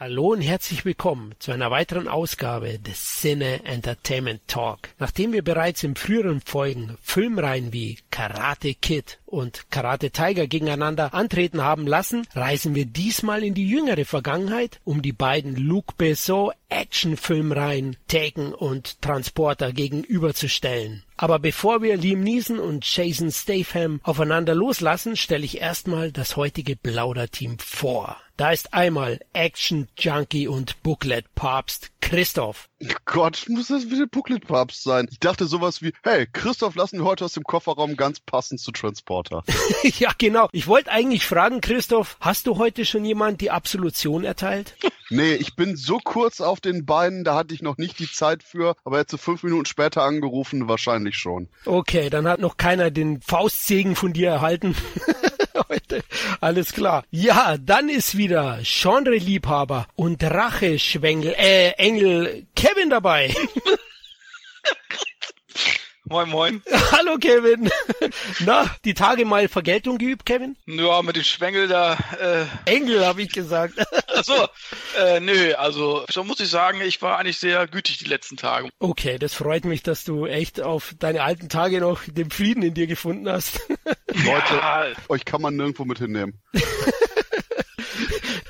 Hallo und herzlich willkommen zu einer weiteren Ausgabe des Cine Entertainment Talk. Nachdem wir bereits in früheren Folgen Filmreihen wie Karate Kid und Karate Tiger gegeneinander antreten haben lassen, reisen wir diesmal in die jüngere Vergangenheit, um die beiden Luc Besson Actionfilmreihen Taken und Transporter gegenüberzustellen. Aber bevor wir Liam Neeson und Jason Statham aufeinander loslassen, stelle ich erstmal das heutige Plauderteam vor. Da ist einmal Action Junkie und Booklet Papst Christoph. Gott, muss das wieder Booklet Papst sein? Ich dachte sowas wie, hey, Christoph lassen wir heute aus dem Kofferraum ganz passend zu Transporter. ja, genau. Ich wollte eigentlich fragen, Christoph, hast du heute schon jemand die Absolution erteilt? nee, ich bin so kurz auf den Beinen, da hatte ich noch nicht die Zeit für, aber jetzt so fünf Minuten später angerufen, wahrscheinlich schon. Okay, dann hat noch keiner den Faustsegen von dir erhalten. heute. Alles klar. Ja, dann ist wieder Genre-Liebhaber und Racheschwengel, äh, Engel Kevin dabei. Moin, moin. Hallo, Kevin. Na, die Tage mal Vergeltung geübt, Kevin? Ja, mit dem Schwengel da. Äh... Engel, habe ich gesagt. Achso, äh, nö, also so muss ich sagen, ich war eigentlich sehr gütig die letzten Tage. Okay, das freut mich, dass du echt auf deine alten Tage noch den Frieden in dir gefunden hast. Leute, ja. euch kann man nirgendwo mit hinnehmen.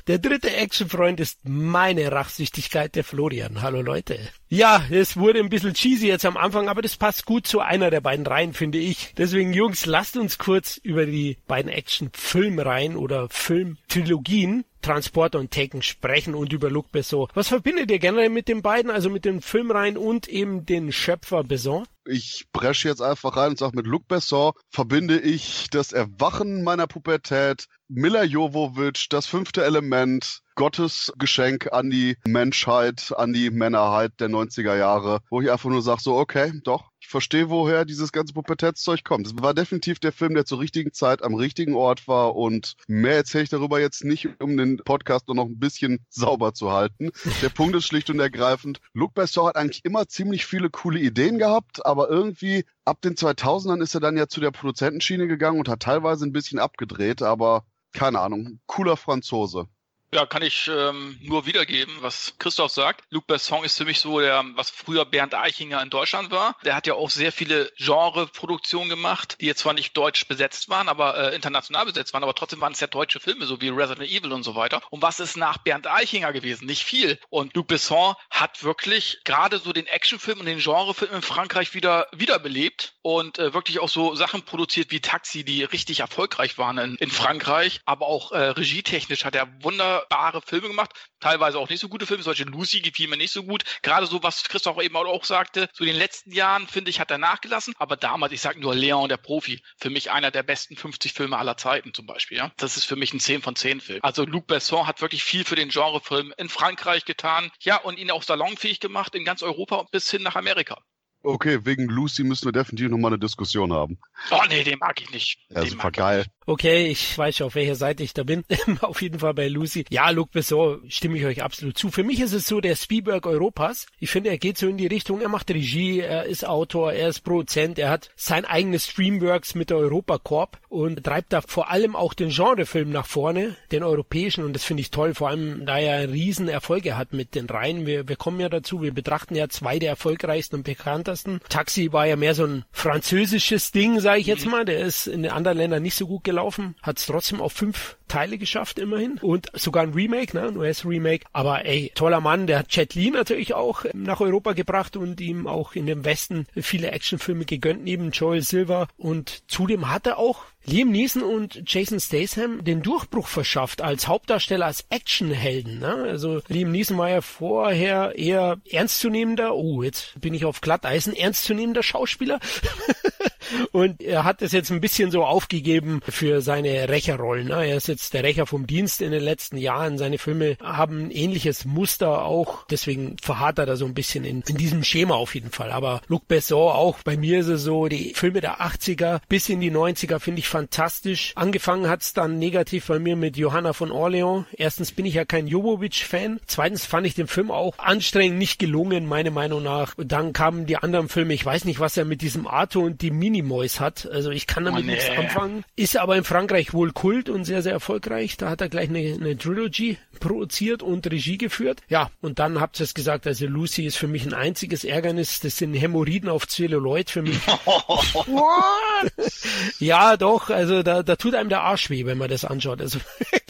Der dritte Actionfreund ist meine Rachsüchtigkeit, der Florian. Hallo Leute. Ja, es wurde ein bisschen cheesy jetzt am Anfang, aber das passt gut zu einer der beiden Reihen, finde ich. Deswegen, Jungs, lasst uns kurz über die beiden Action-Filmreihen oder Filmtrilogien Transporter und Taken sprechen und über Luc Besson. Was verbindet ihr generell mit den beiden, also mit den Filmreihen und eben den Schöpfer Besson? Ich bresche jetzt einfach rein und sage, mit Luc Besson verbinde ich das Erwachen meiner Pubertät, Mila Jovovich, das fünfte Element, Gottes Geschenk an die Menschheit, an die Männerheit der 90er Jahre, wo ich einfach nur sage, so, okay, doch, ich verstehe, woher dieses ganze Pubertätszeug kommt. Es war definitiv der Film, der zur richtigen Zeit am richtigen Ort war und mehr erzähle ich darüber jetzt nicht, um den Podcast nur noch ein bisschen sauber zu halten. Der Punkt ist schlicht und ergreifend, Luc Besson hat eigentlich immer ziemlich viele coole Ideen gehabt, aber irgendwie ab den 2000ern ist er dann ja zu der Produzentenschiene gegangen und hat teilweise ein bisschen abgedreht, aber keine Ahnung, cooler Franzose. Ja, kann ich ähm, nur wiedergeben, was Christoph sagt. Luc Besson ist für mich so der, was früher Bernd Eichinger in Deutschland war. Der hat ja auch sehr viele Genre-Produktionen gemacht, die jetzt zwar nicht deutsch besetzt waren, aber äh, international besetzt waren, aber trotzdem waren es ja deutsche Filme, so wie Resident Evil und so weiter. Und was ist nach Bernd Eichinger gewesen? Nicht viel. Und Luc Besson hat wirklich gerade so den Actionfilm und den Genrefilm in Frankreich wieder wiederbelebt und äh, wirklich auch so Sachen produziert wie Taxi, die richtig erfolgreich waren in, in Frankreich. Aber auch äh, regietechnisch hat er wunder wunderbare Filme gemacht, teilweise auch nicht so gute Filme, solche Lucy gefiel mir nicht so gut. Gerade so, was Christoph eben auch sagte, so den letzten Jahren, finde ich, hat er nachgelassen, aber damals, ich sage nur Leon, der Profi, für mich einer der besten 50 Filme aller Zeiten zum Beispiel, ja. Das ist für mich ein 10 von 10 Film. Also Luc Besson hat wirklich viel für den Genrefilm in Frankreich getan, ja, und ihn auch salonfähig gemacht in ganz Europa bis hin nach Amerika. Okay, wegen Lucy müssen wir definitiv nochmal eine Diskussion haben. Oh nee, den mag ich nicht. Ja, den super geil. Okay, ich weiß schon, auf welcher Seite ich da bin. auf jeden Fall bei Lucy. Ja, Luc Besson stimme ich euch absolut zu. Für mich ist es so der Spielberg Europas. Ich finde, er geht so in die Richtung, er macht Regie, er ist Autor, er ist Produzent, er hat sein eigenes Streamworks mit der Europa Corp und treibt da vor allem auch den Genrefilm nach vorne, den europäischen und das finde ich toll, vor allem da er riesen Erfolge hat mit den Reihen. Wir, wir kommen ja dazu, wir betrachten ja zwei der erfolgreichsten und bekanntesten. Taxi war ja mehr so ein französisches Ding, sage ich jetzt mhm. mal. Der ist in den anderen Ländern nicht so gut gelaufen, hat es trotzdem auf fünf Teile geschafft immerhin und sogar ein Remake, ne, ein US-Remake. Aber ey, toller Mann, der hat Jet Li natürlich auch nach Europa gebracht und ihm auch in dem Westen viele Actionfilme gegönnt, neben Joel Silver. Und zudem hat er auch Liam Neeson und Jason Statham den Durchbruch verschafft als Hauptdarsteller, als Actionhelden. Ne? Also Liam Neeson war ja vorher eher ernstzunehmender, oh, jetzt bin ich auf Glatteisen, ernstzunehmender Schauspieler. und er hat es jetzt ein bisschen so aufgegeben für seine Rächerrollen. Ne? Er ist jetzt der Rächer vom Dienst in den letzten Jahren. Seine Filme haben ein ähnliches Muster auch. Deswegen verharrt er da so ein bisschen in, in diesem Schema auf jeden Fall. Aber Luc Besson auch, bei mir ist es so, die Filme der 80er bis in die 90er finde ich fantastisch. Angefangen hat's dann negativ bei mir mit Johanna von Orleans. Erstens bin ich ja kein Jovovic-Fan. Zweitens fand ich den Film auch anstrengend nicht gelungen, meiner Meinung nach. Und dann kamen die anderen Filme. Ich weiß nicht, was er mit diesem Arthur und die Minimoys hat. Also ich kann damit oh, nee. nichts anfangen. Ist aber in Frankreich wohl Kult und sehr, sehr erfolgreich. Da hat er gleich eine, eine Trilogy produziert und Regie geführt. Ja, und dann habt ihr es gesagt, also Lucy ist für mich ein einziges Ärgernis. Das sind Hämorrhoiden auf Zelluloid für mich. ja, doch, also da, da tut einem der Arsch weh, wenn man das anschaut. Also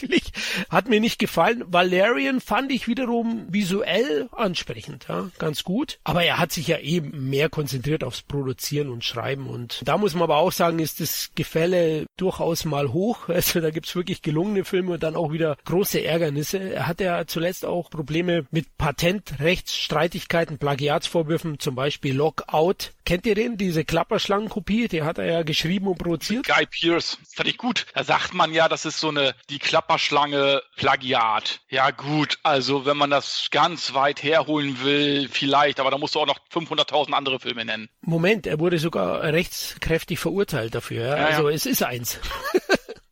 wirklich, hat mir nicht gefallen. Valerian fand ich wiederum visuell ansprechend, ja, ganz gut. Aber er hat sich ja eben mehr konzentriert aufs Produzieren und Schreiben. Und da muss man aber auch sagen, ist das Gefälle durchaus mal hoch. Also da gibt's wirklich gelungene Filme und dann auch wieder große Ärgernisse. Er hat ja zuletzt auch Probleme mit Patentrechtsstreitigkeiten, Plagiatsvorwürfen, zum Beispiel Lockout. Kennt ihr den? Diese Klapperschlangenkopie, die hat er ja geschrieben und produziert. Guy Pierce, fand ich gut. Da sagt man ja, das ist so eine, die Klapperschlange Plagiat. Ja gut, also wenn man das ganz weit herholen will, vielleicht, aber da musst du auch noch 500.000 andere Filme nennen. Moment, er wurde sogar rechtskräftig verurteilt dafür. Ja? Ja, also ja. es ist eins.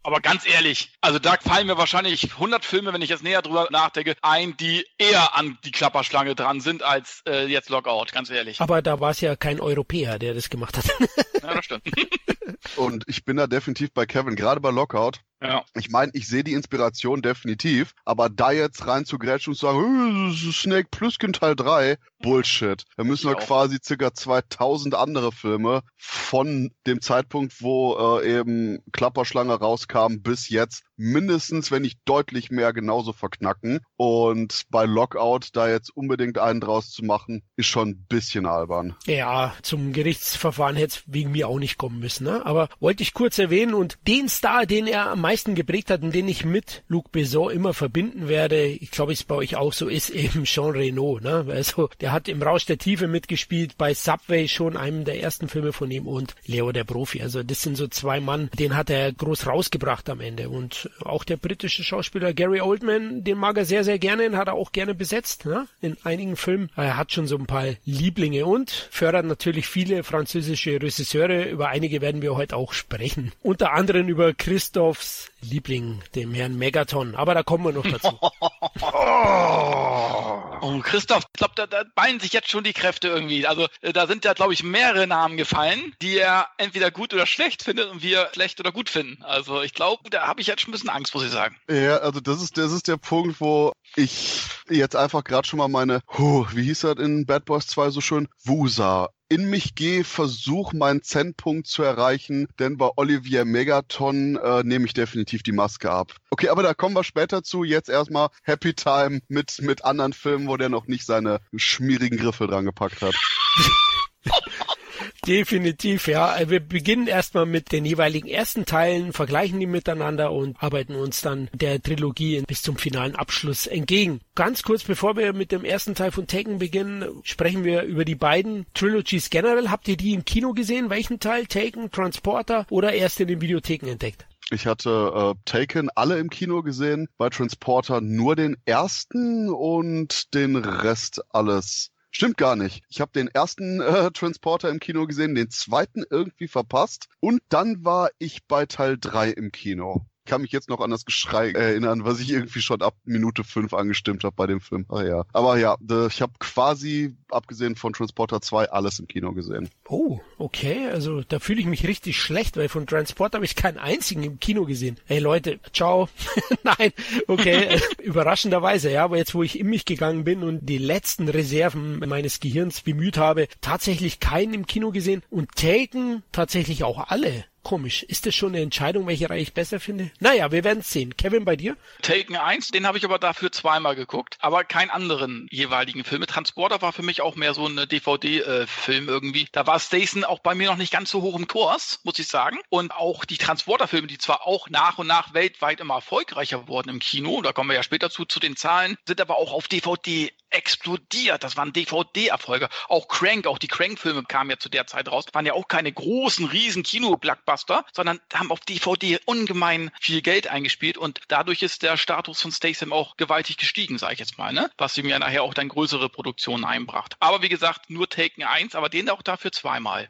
Aber ganz ehrlich, also da fallen mir wahrscheinlich 100 Filme, wenn ich jetzt näher drüber nachdenke, ein, die eher an die Klapperschlange dran sind als äh, jetzt Lockout, ganz ehrlich. Aber da war es ja kein Europäer, der das gemacht hat. ja, das stimmt. Und ich bin da definitiv bei Kevin, gerade bei Lockout. Ja. Ich meine, ich sehe die Inspiration definitiv, aber da jetzt rein zu grätschen und zu sagen, äh, Snake Plüsken Teil 3, Bullshit. Da müssen wir quasi circa 2000 andere Filme von dem Zeitpunkt, wo äh, eben Klapperschlange rauskam, bis jetzt mindestens, wenn nicht deutlich mehr, genauso verknacken. Und bei Lockout da jetzt unbedingt einen draus zu machen, ist schon ein bisschen albern. Ja, zum Gerichtsverfahren hätte es wegen mir auch nicht kommen müssen. Ne? Aber wollte ich kurz erwähnen und den Star, den er am meisten geprägt hat und den ich mit Luc Besson immer verbinden werde, ich glaube, es bei euch auch so ist, eben Jean Reno. Ne? Also der hat im Rausch der Tiefe mitgespielt, bei Subway schon einem der ersten Filme von ihm und Leo der Profi. Also das sind so zwei Mann, den hat er groß rausgebracht am Ende. Und auch der britische Schauspieler Gary Oldman, den mag er sehr, sehr gerne, den hat er auch gerne besetzt ne? in einigen Filmen. Er hat schon so ein paar Lieblinge und fördert natürlich viele französische Regisseure. Über einige werden wir heute auch sprechen. Unter anderem über Christophs Liebling, dem Herrn Megaton. Aber da kommen wir noch dazu. oh, Christoph, ich glaube, da, da ballen sich jetzt schon die Kräfte irgendwie. Also äh, da sind ja, glaube ich, mehrere Namen gefallen, die er entweder gut oder schlecht findet und wir schlecht oder gut finden. Also ich glaube, da habe ich jetzt schon ein bisschen Angst, muss ich sagen. Ja, also das ist, das ist der Punkt, wo ich jetzt einfach gerade schon mal meine, huh, wie hieß das in Bad Boys 2 so schön? Wusa in mich gehe, versuche meinen Zentpunkt zu erreichen, denn bei Olivier Megaton äh, nehme ich definitiv die Maske ab. Okay, aber da kommen wir später zu. Jetzt erstmal Happy Time mit, mit anderen Filmen, wo der noch nicht seine schmierigen Griffe dran gepackt hat. Definitiv, ja. Wir beginnen erstmal mit den jeweiligen ersten Teilen, vergleichen die miteinander und arbeiten uns dann der Trilogie bis zum finalen Abschluss entgegen. Ganz kurz, bevor wir mit dem ersten Teil von Taken beginnen, sprechen wir über die beiden Trilogies generell. Habt ihr die im Kino gesehen? Welchen Teil? Taken, Transporter oder erst in den Videotheken entdeckt? Ich hatte äh, Taken alle im Kino gesehen, bei Transporter nur den ersten und den Rest alles Stimmt gar nicht. Ich habe den ersten äh, Transporter im Kino gesehen, den zweiten irgendwie verpasst und dann war ich bei Teil 3 im Kino kann mich jetzt noch an das Geschrei erinnern, was ich irgendwie schon ab Minute 5 angestimmt habe bei dem Film. Ah, ja. Aber ja, ich habe quasi, abgesehen von Transporter 2, alles im Kino gesehen. Oh, okay. Also da fühle ich mich richtig schlecht, weil von Transporter habe ich keinen einzigen im Kino gesehen. Hey Leute, ciao. Nein, okay. Überraschenderweise, ja, aber jetzt, wo ich in mich gegangen bin und die letzten Reserven meines Gehirns bemüht habe, tatsächlich keinen im Kino gesehen und Taken tatsächlich auch alle. Komisch. Ist das schon eine Entscheidung, welche Reihe ich besser finde? Naja, wir werden es sehen. Kevin, bei dir? Taken 1, den habe ich aber dafür zweimal geguckt, aber keinen anderen jeweiligen Film. Transporter war für mich auch mehr so ein DVD-Film äh, irgendwie. Da war Stason auch bei mir noch nicht ganz so hoch im Kurs, muss ich sagen. Und auch die Transporter-Filme, die zwar auch nach und nach weltweit immer erfolgreicher wurden im Kino, da kommen wir ja später zu, zu den Zahlen, sind aber auch auf DVD explodiert. Das waren DVD-Erfolge. Auch Crank, auch die Crank-Filme kamen ja zu der Zeit raus, waren ja auch keine großen, riesen Kino-Blockbuster, sondern haben auf DVD ungemein viel Geld eingespielt und dadurch ist der Status von Statham auch gewaltig gestiegen, sage ich jetzt mal, ne? Was ihm ja nachher auch dann größere Produktionen einbracht. Aber wie gesagt, nur Taken 1, aber den auch dafür zweimal.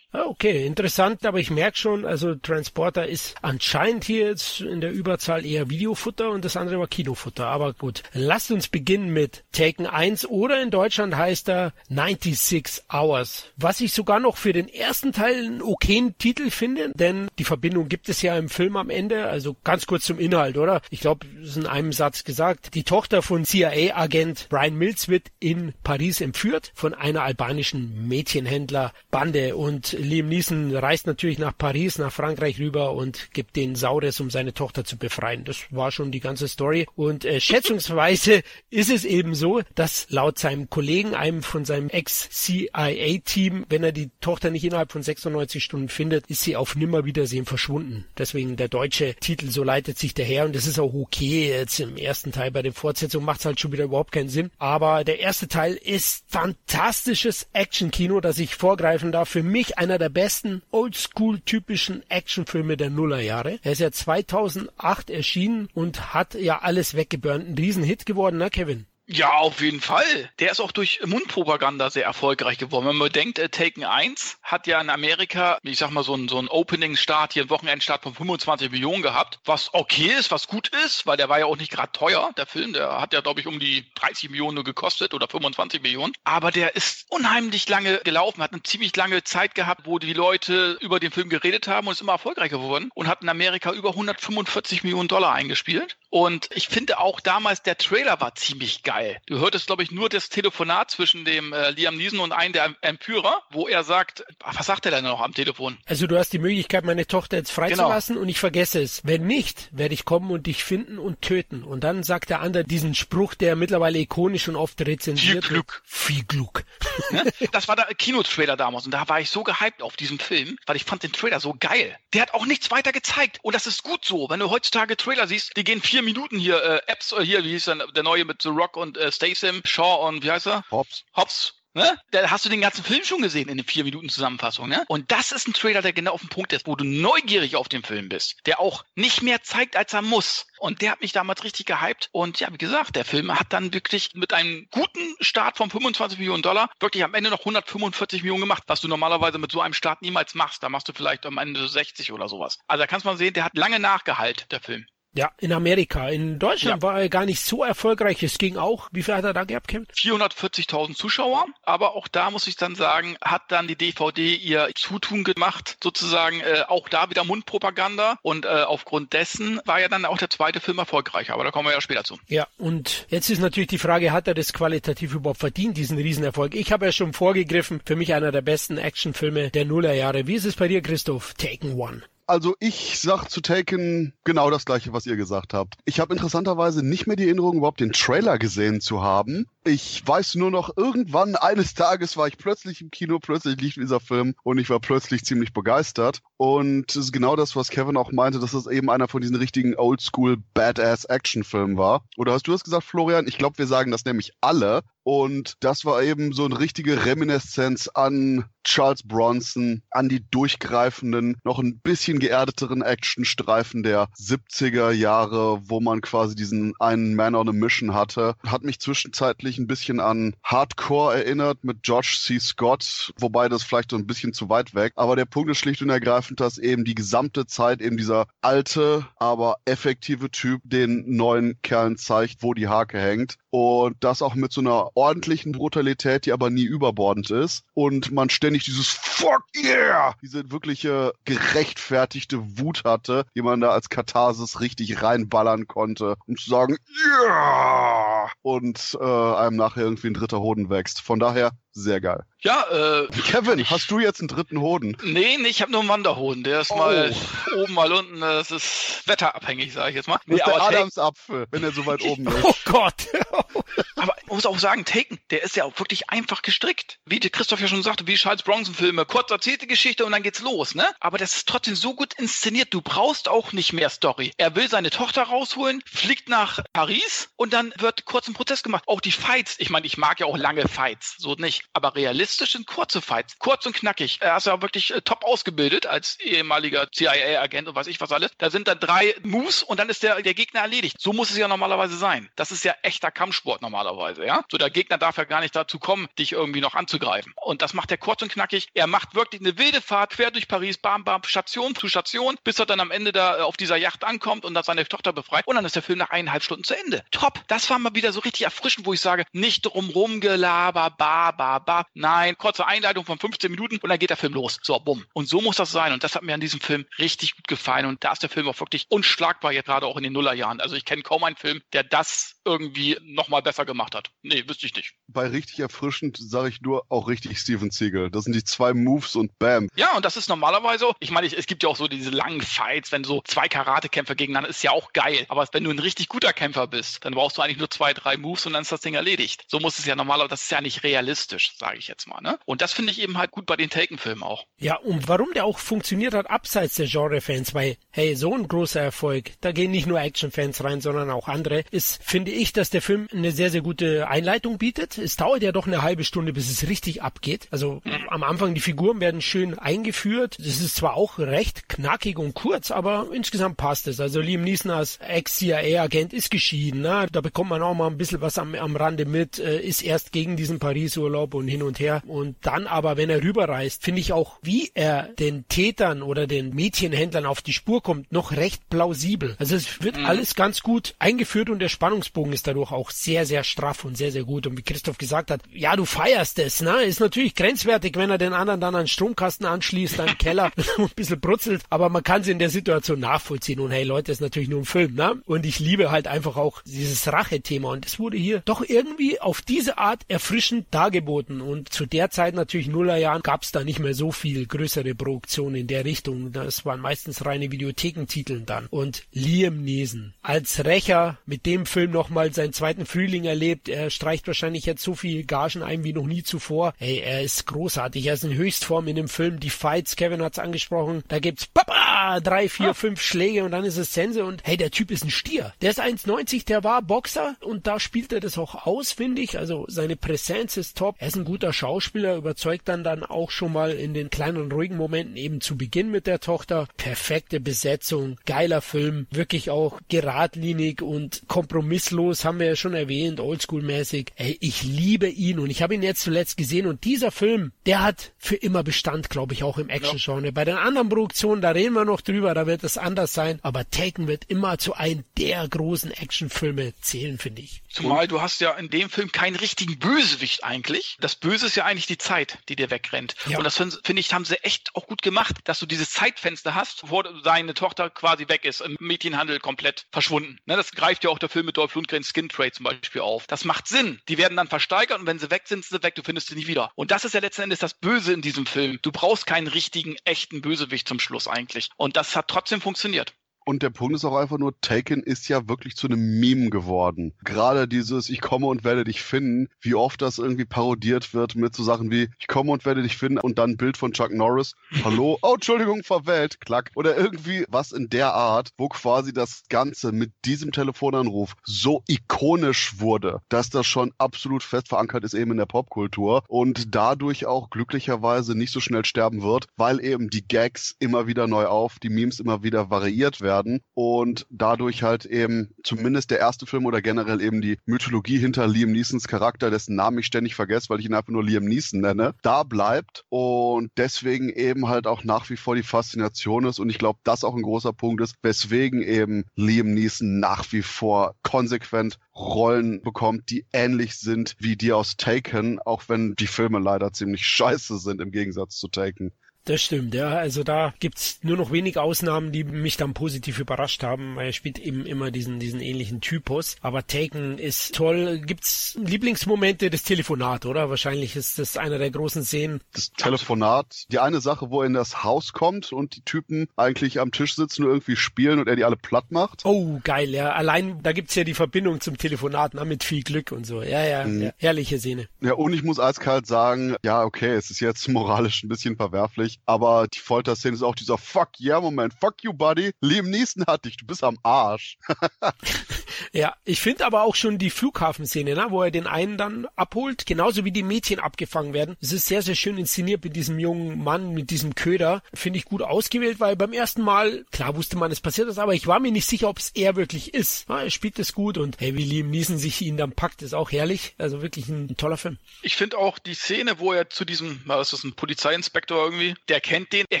Ah, okay, interessant, aber ich merke schon, also Transporter ist anscheinend hier jetzt in der Überzahl eher Videofutter und das andere war Kinofutter. Aber gut, lasst uns beginnen mit Taken 1 oder in Deutschland heißt er 96 Hours. Was ich sogar noch für den ersten Teil einen okayen Titel finde, denn die Verbindung gibt es ja im Film am Ende. Also ganz kurz zum Inhalt, oder? Ich glaube, es ist in einem Satz gesagt. Die Tochter von CIA-Agent Brian Mills wird in Paris entführt von einer albanischen Mädchenhändlerbande und Liam Neeson reist natürlich nach Paris, nach Frankreich rüber und gibt den Saures, um seine Tochter zu befreien. Das war schon die ganze Story. Und äh, schätzungsweise ist es eben so, dass laut seinem Kollegen, einem von seinem Ex-CIA-Team, wenn er die Tochter nicht innerhalb von 96 Stunden findet, ist sie auf Nimmerwiedersehen verschwunden. Deswegen der deutsche Titel, so leitet sich daher und das ist auch okay. Jetzt im ersten Teil bei den Fortsetzungen macht es halt schon wieder überhaupt keinen Sinn. Aber der erste Teil ist fantastisches Action-Kino, das ich vorgreifen darf. Für mich einer der besten Oldschool-typischen Actionfilme der Nullerjahre. Er ist ja 2008 erschienen und hat ja alles weggeburnt. Ein Riesenhit geworden, ne, Kevin? Ja, auf jeden Fall. Der ist auch durch Mundpropaganda sehr erfolgreich geworden. Wenn man denkt, äh, Taken 1 hat ja in Amerika, ich sag mal, so ein, so Opening-Start, hier einen Wochenendstart von 25 Millionen gehabt, was okay ist, was gut ist, weil der war ja auch nicht gerade teuer, der Film. Der hat ja, glaube ich, um die 30 Millionen nur gekostet oder 25 Millionen. Aber der ist unheimlich lange gelaufen, hat eine ziemlich lange Zeit gehabt, wo die Leute über den Film geredet haben und ist immer erfolgreicher geworden und hat in Amerika über 145 Millionen Dollar eingespielt. Und ich finde auch damals, der Trailer war ziemlich geil. Du hörtest, glaube ich, nur das Telefonat zwischen dem äh, Liam Neeson und einem der Empyrer, wo er sagt, ach, was sagt er denn noch am Telefon? Also du hast die Möglichkeit, meine Tochter jetzt freizulassen genau. und ich vergesse es. Wenn nicht, werde ich kommen und dich finden und töten. Und dann sagt der andere diesen Spruch, der mittlerweile ikonisch und oft rezensiert Viel Glück. Viel Glück. Ne? Das war der Kinotrailer damals und da war ich so gehypt auf diesen Film, weil ich fand den Trailer so geil. Der hat auch nichts weiter gezeigt und das ist gut so. Wenn du heutzutage Trailer siehst, die gehen vier vier Minuten hier äh, Apps, äh, hier, wie hieß der, der neue mit The Rock und äh, Statham, Shaw und wie heißt er? Hobbs. Hobbs. Ne? Da hast du den ganzen Film schon gesehen in den vier Minuten Zusammenfassung. Ne? Und das ist ein Trailer, der genau auf dem Punkt ist, wo du neugierig auf den Film bist, der auch nicht mehr zeigt, als er muss. Und der hat mich damals richtig gehypt. Und ja, wie gesagt, der Film hat dann wirklich mit einem guten Start von 25 Millionen Dollar wirklich am Ende noch 145 Millionen gemacht, was du normalerweise mit so einem Start niemals machst. Da machst du vielleicht am Ende 60 oder sowas. Also da kannst du mal sehen, der hat lange nachgehalt, der Film. Ja, in Amerika. In Deutschland ja. war er gar nicht so erfolgreich. Es ging auch. Wie viel hat er da gehabt, Kevin? 440.000 Zuschauer. Aber auch da muss ich dann sagen, hat dann die DVD ihr Zutun gemacht, sozusagen äh, auch da wieder Mundpropaganda. Und äh, aufgrund dessen war ja dann auch der zweite Film erfolgreich. Aber da kommen wir ja später zu. Ja, und jetzt ist natürlich die Frage, hat er das qualitativ überhaupt verdient, diesen Riesenerfolg? Ich habe ja schon vorgegriffen, für mich einer der besten Actionfilme der Nullerjahre. Wie ist es bei dir, Christoph? Taken One. Also ich sag zu Taken genau das gleiche, was ihr gesagt habt. Ich habe interessanterweise nicht mehr die Erinnerung, überhaupt den Trailer gesehen zu haben. Ich weiß nur noch, irgendwann eines Tages war ich plötzlich im Kino, plötzlich lief dieser Film und ich war plötzlich ziemlich begeistert. Und es ist genau das, was Kevin auch meinte, dass das eben einer von diesen richtigen Oldschool Badass Action-Filmen war. Oder hast du das gesagt, Florian? Ich glaube, wir sagen das nämlich alle. Und das war eben so eine richtige Reminiszenz an Charles Bronson, an die durchgreifenden, noch ein bisschen geerdeteren Actionstreifen der 70er Jahre, wo man quasi diesen einen Man on a Mission hatte. Hat mich zwischenzeitlich ein bisschen an Hardcore erinnert mit George C. Scott, wobei das vielleicht so ein bisschen zu weit weg. Aber der Punkt ist schlicht und ergreifend, dass eben die gesamte Zeit eben dieser alte, aber effektive Typ den neuen Kerlen zeigt, wo die Hake hängt. Und das auch mit so einer ordentlichen Brutalität, die aber nie überbordend ist. Und man ständig dieses Fuck yeah! Diese wirkliche gerechtfertigte Wut hatte, die man da als Katharsis richtig reinballern konnte, um zu sagen, yeah! Und äh, einem nachher irgendwie ein dritter Hoden wächst. Von daher sehr geil. Ja, äh. Kevin, ich, hast du jetzt einen dritten Hoden? Nee, nee, ich habe nur einen Wanderhoden. Der ist oh. mal oben, mal unten. Das ist wetterabhängig, sage ich jetzt mal. Nee, das ist der Adamsapfel, wenn er so weit oben ist. Oh Gott. aber muss auch sagen, Taken, der ist ja auch wirklich einfach gestrickt. Wie Christoph ja schon sagte, wie Charles Bronson Filme, kurz erzählte Geschichte und dann geht's los, ne? Aber das ist trotzdem so gut inszeniert, du brauchst auch nicht mehr Story. Er will seine Tochter rausholen, fliegt nach Paris und dann wird kurz ein Prozess gemacht. Auch die Fights, ich meine, ich mag ja auch lange Fights, so nicht, aber realistisch sind kurze Fights, kurz und knackig. Er ist ja wirklich äh, top ausgebildet als ehemaliger CIA-Agent und weiß ich was alles. Da sind dann drei Moves und dann ist der, der Gegner erledigt. So muss es ja normalerweise sein. Das ist ja echter Kampfsport normalerweise, ja? So der Gegner darf ja gar nicht dazu kommen, dich irgendwie noch anzugreifen. Und das macht er kurz und knackig. Er macht wirklich eine wilde Fahrt quer durch Paris, bam, bam, Station zu Station, bis er dann am Ende da äh, auf dieser Yacht ankommt und dann seine Tochter befreit. Und dann ist der Film nach eineinhalb Stunden zu Ende. Top. Das war mal wieder so richtig erfrischend, wo ich sage, nicht drumrum gelaber, ba, ba, ba. Nein, kurze Einleitung von 15 Minuten und dann geht der Film los. So, bumm. Und so muss das sein. Und das hat mir an diesem Film richtig gut gefallen. Und da ist der Film auch wirklich unschlagbar, jetzt gerade auch in den Nullerjahren. Also ich kenne kaum einen Film, der das irgendwie nochmal besser gemacht hat. Nee, wüsste ich nicht. Bei richtig erfrischend sage ich nur auch richtig Steven Seagal. Das sind die zwei Moves und bam. Ja, und das ist normalerweise, ich meine, es gibt ja auch so diese langen Fights, wenn so zwei Karatekämpfer gegeneinander ist ja auch geil. Aber wenn du ein richtig guter Kämpfer bist, dann brauchst du eigentlich nur zwei, drei Moves und dann ist das Ding erledigt. So muss es ja normalerweise, das ist ja nicht realistisch, sage ich jetzt mal. Ne? Und das finde ich eben halt gut bei den Taken-Filmen auch. Ja, und warum der auch funktioniert hat, abseits der Genre-Fans, weil, hey, so ein großer Erfolg, da gehen nicht nur Action-Fans rein, sondern auch andere, ist, finde ich, dass der Film eine sehr, sehr gute Einleitung bietet. Es dauert ja doch eine halbe Stunde, bis es richtig abgeht. Also mhm. am Anfang, die Figuren werden schön eingeführt. Das ist zwar auch recht knackig und kurz, aber insgesamt passt es. Also Liam Neeson als Ex-CIA-Agent ist geschieden. Ne? Da bekommt man auch mal ein bisschen was am, am Rande mit, äh, ist erst gegen diesen Paris-Urlaub und hin und her. Und dann aber, wenn er rüberreist, finde ich auch, wie er den Tätern oder den Mädchenhändlern auf die Spur kommt, noch recht plausibel. Also es wird mhm. alles ganz gut eingeführt und der Spannungsbogen ist dadurch auch sehr, sehr straff und sehr, sehr gut. Und wie Christoph gesagt hat, ja, du feierst es, ne? Ist natürlich grenzwertig, wenn er den anderen dann an Stromkasten anschließt, an den Keller und ein bisschen brutzelt, aber man kann es in der Situation nachvollziehen. Und hey Leute, ist natürlich nur ein Film, ne? Und ich liebe halt einfach auch dieses Rache-Thema. Und es wurde hier doch irgendwie auf diese Art erfrischend dargeboten. Und zu der Zeit natürlich Nullerjahren gab es da nicht mehr so viel größere Produktionen in der Richtung. Das waren meistens reine Videothekentiteln dann. Und Liam Neeson als Rächer mit dem Film nochmal seinen zweiten Frühling erlebt. Er streicht wahrscheinlich jetzt so viel Gagen ein wie noch nie zuvor. Hey, er ist großartig. Er ist in Höchstform in dem Film. Die Fights, Kevin hat's angesprochen. Da gibt's Papa, drei, vier, ah. fünf Schläge und dann ist es Sense und hey, der Typ ist ein Stier. Der ist 1,90, der war Boxer und da spielt er das auch aus, finde ich. Also seine Präsenz ist top. Er ist ein guter Schauspieler, überzeugt dann dann auch schon mal in den kleinen ruhigen Momenten eben zu Beginn mit der Tochter. Perfekte Besetzung, geiler Film, wirklich auch geradlinig und kompromisslos, haben wir ja schon erwähnt, oldschool-mäßig. Ey, ich liebe ihn und ich habe ihn jetzt zuletzt gesehen und dieser Film, der hat für immer Bestand, glaube ich, auch im Action-Genre. Ja. Bei den anderen Produktionen, da reden wir noch drüber, da wird es anders sein, aber Taken wird immer zu einem der großen Actionfilme zählen, finde ich. Zumal du hast ja in dem Film keinen richtigen Bösewicht eigentlich. Das Böse ist ja eigentlich die Zeit, die dir wegrennt. Ja. Und das finde find ich, haben sie echt auch gut gemacht, dass du dieses Zeitfenster hast, wo seine Tochter quasi weg ist, im Mädchenhandel komplett verschwunden. Ne, das greift ja auch der Film mit Dolph Lundgren Skin Trade zum Beispiel auf. Das macht Sinn. Die werden dann versteigert und wenn sie weg sind, sind sie weg, du findest sie nie wieder. Und das ist ja letzten Endes das Böse in diesem Film. Du brauchst keinen richtigen, echten Bösewicht zum Schluss eigentlich. Und das hat trotzdem funktioniert. Und der Punkt ist auch einfach nur, Taken ist ja wirklich zu einem Meme geworden. Gerade dieses Ich komme und werde dich finden, wie oft das irgendwie parodiert wird mit so Sachen wie Ich komme und werde dich finden und dann ein Bild von Chuck Norris. Hallo? Oh, Entschuldigung, verwählt. Klack. Oder irgendwie was in der Art, wo quasi das Ganze mit diesem Telefonanruf so ikonisch wurde, dass das schon absolut fest verankert ist eben in der Popkultur und dadurch auch glücklicherweise nicht so schnell sterben wird, weil eben die Gags immer wieder neu auf, die Memes immer wieder variiert werden werden und dadurch halt eben zumindest der erste Film oder generell eben die Mythologie hinter Liam Neesons Charakter, dessen Namen ich ständig vergesse, weil ich ihn einfach nur Liam Neeson nenne, da bleibt und deswegen eben halt auch nach wie vor die Faszination ist und ich glaube, das auch ein großer Punkt ist, weswegen eben Liam Neeson nach wie vor konsequent Rollen bekommt, die ähnlich sind wie die aus Taken, auch wenn die Filme leider ziemlich scheiße sind im Gegensatz zu Taken. Das stimmt, ja. Also da gibt's nur noch wenig Ausnahmen, die mich dann positiv überrascht haben, weil er spielt eben immer diesen, diesen ähnlichen Typus. Aber Taken ist toll. Gibt's Lieblingsmomente des Telefonat, oder? Wahrscheinlich ist das einer der großen Szenen. Das Telefonat, die eine Sache, wo er in das Haus kommt und die Typen eigentlich am Tisch sitzen und irgendwie spielen und er die alle platt macht. Oh, geil, ja. Allein, da gibt's ja die Verbindung zum Telefonat, ne, mit viel Glück und so. Ja, ja, mhm. ja. herrliche Szene. Ja, und ich muss eiskalt sagen, ja, okay, es ist jetzt moralisch ein bisschen verwerflich, aber die Folterszene ist auch dieser Fuck yeah Moment, fuck you buddy, Liam Neeson hat dich, du bist am Arsch. ja, ich finde aber auch schon die Flughafenszene, ne, wo er den einen dann abholt, genauso wie die Mädchen abgefangen werden. Es ist sehr, sehr schön inszeniert mit diesem jungen Mann, mit diesem Köder. Finde ich gut ausgewählt, weil beim ersten Mal, klar wusste man, es passiert ist, aber ich war mir nicht sicher, ob es er wirklich ist. Ja, er spielt es gut und hey, wie Liam Neeson sich ihn dann packt, ist auch herrlich. Also wirklich ein, ein toller Film. Ich finde auch die Szene, wo er zu diesem, was ist das, ein Polizeiinspektor irgendwie, der kennt den, er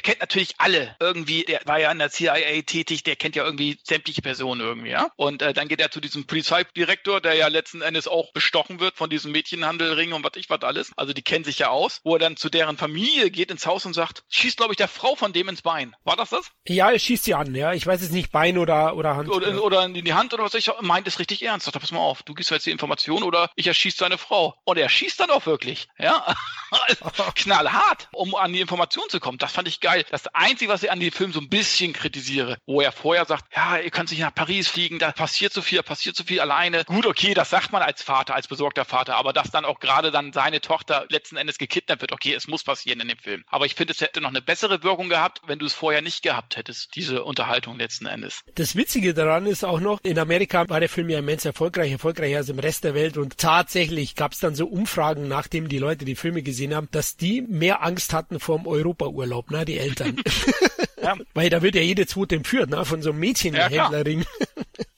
kennt natürlich alle irgendwie, der war ja in der CIA tätig, der kennt ja irgendwie sämtliche Personen irgendwie, ja. Und äh, dann geht er zu diesem Polizeidirektor, der ja letzten Endes auch bestochen wird von diesem Mädchenhandelring und was ich was alles. Also die kennen sich ja aus, wo er dann zu deren Familie geht ins Haus und sagt, schießt glaube ich der Frau von dem ins Bein. War das das? Ja, er schießt sie an, ja. Ich weiß jetzt nicht Bein oder oder Hand. Oder, oder in die Hand oder was ich meint es richtig ernst. Sagt, pass mal auf, du gibst jetzt die Information oder ich erschieße seine Frau. Und er schießt dann auch wirklich, ja. Knallhart, um an die Information zu kommen. Das fand ich geil. Das Einzige, was ich an dem Film so ein bisschen kritisiere, wo er vorher sagt, ja, ihr könnt nicht nach Paris fliegen, da passiert so viel, da passiert so viel alleine. Gut, okay, das sagt man als Vater, als besorgter Vater, aber dass dann auch gerade dann seine Tochter letzten Endes gekidnappt wird, okay, es muss passieren in dem Film. Aber ich finde, es hätte noch eine bessere Wirkung gehabt, wenn du es vorher nicht gehabt hättest, diese Unterhaltung letzten Endes. Das Witzige daran ist auch noch, in Amerika war der Film ja immens erfolgreich, erfolgreicher als im Rest der Welt und tatsächlich gab es dann so Umfragen, nachdem die Leute die Filme gesehen haben, dass die mehr Angst hatten vorm Europaurlaub, ne, die Eltern. ja. Weil da wird ja jede zweite entführt, ne, von so einem Mädchenhändlerring. Ja,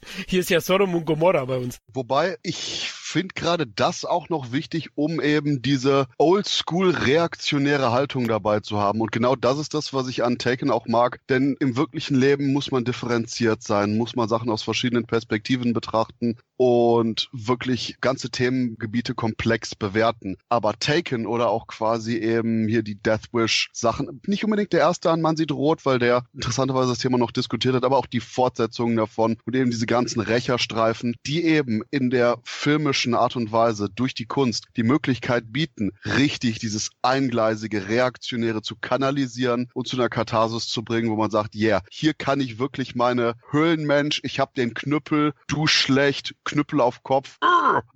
Hier ist ja Sodom und Gomorra bei uns. Wobei ich finde gerade das auch noch wichtig, um eben diese oldschool reaktionäre Haltung dabei zu haben. Und genau das ist das, was ich an Taken auch mag. Denn im wirklichen Leben muss man differenziert sein, muss man Sachen aus verschiedenen Perspektiven betrachten und wirklich ganze Themengebiete komplex bewerten. Aber Taken oder auch quasi eben hier die Death Wish Sachen, nicht unbedingt der erste an Man sieht rot, weil der interessanterweise das Thema noch diskutiert hat, aber auch die Fortsetzungen davon und eben diese ganzen Rächerstreifen, die eben in der filmischen Art und Weise durch die Kunst die Möglichkeit bieten, richtig dieses eingleisige, reaktionäre zu kanalisieren und zu einer Katharsis zu bringen, wo man sagt, yeah, hier kann ich wirklich meine Höhlenmensch, ich hab den Knüppel, du schlecht, Knüppel auf Kopf,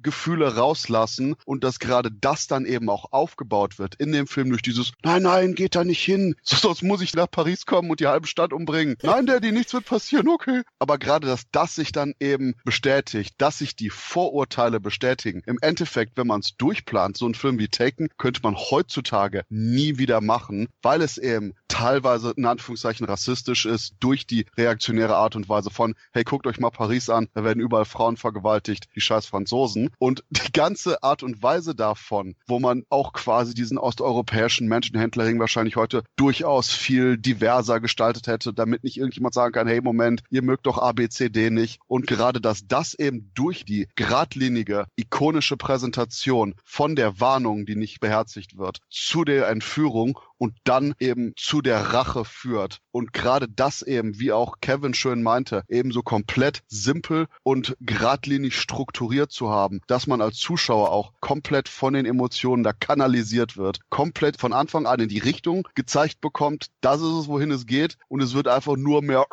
Gefühle rauslassen und dass gerade das dann eben auch aufgebaut wird in dem Film durch dieses, nein, nein, geht da nicht hin, sonst muss ich nach Paris kommen und die halbe Stadt umbringen. Nein, Daddy, nichts wird passieren, okay. Aber gerade, dass das sich dann eben bestätigt, dass sich die Vorurteile bestätigen. Im Endeffekt, wenn man es durchplant, so ein Film wie Taken könnte man heutzutage nie wieder machen, weil es eben teilweise in Anführungszeichen rassistisch ist durch die reaktionäre Art und Weise von, hey, guckt euch mal Paris an, da werden überall Frauen vergewaltigt, die scheiß Franzosen. Und die ganze Art und Weise davon, wo man auch quasi diesen osteuropäischen Menschenhändlerring wahrscheinlich heute durchaus viel diverser gestaltet hätte, damit nicht irgendjemand sagen kann, hey, Moment, ihr mögt doch ABCD nicht. Und gerade, dass das eben durch die geradlinige ikonische Präsentation von der Warnung, die nicht beherzigt wird, zu der Entführung und dann eben zu der Rache führt. Und gerade das eben, wie auch Kevin schön meinte, eben so komplett simpel und geradlinig strukturiert zu haben, dass man als Zuschauer auch komplett von den Emotionen da kanalisiert wird, komplett von Anfang an in die Richtung gezeigt bekommt, das ist es, wohin es geht und es wird einfach nur mehr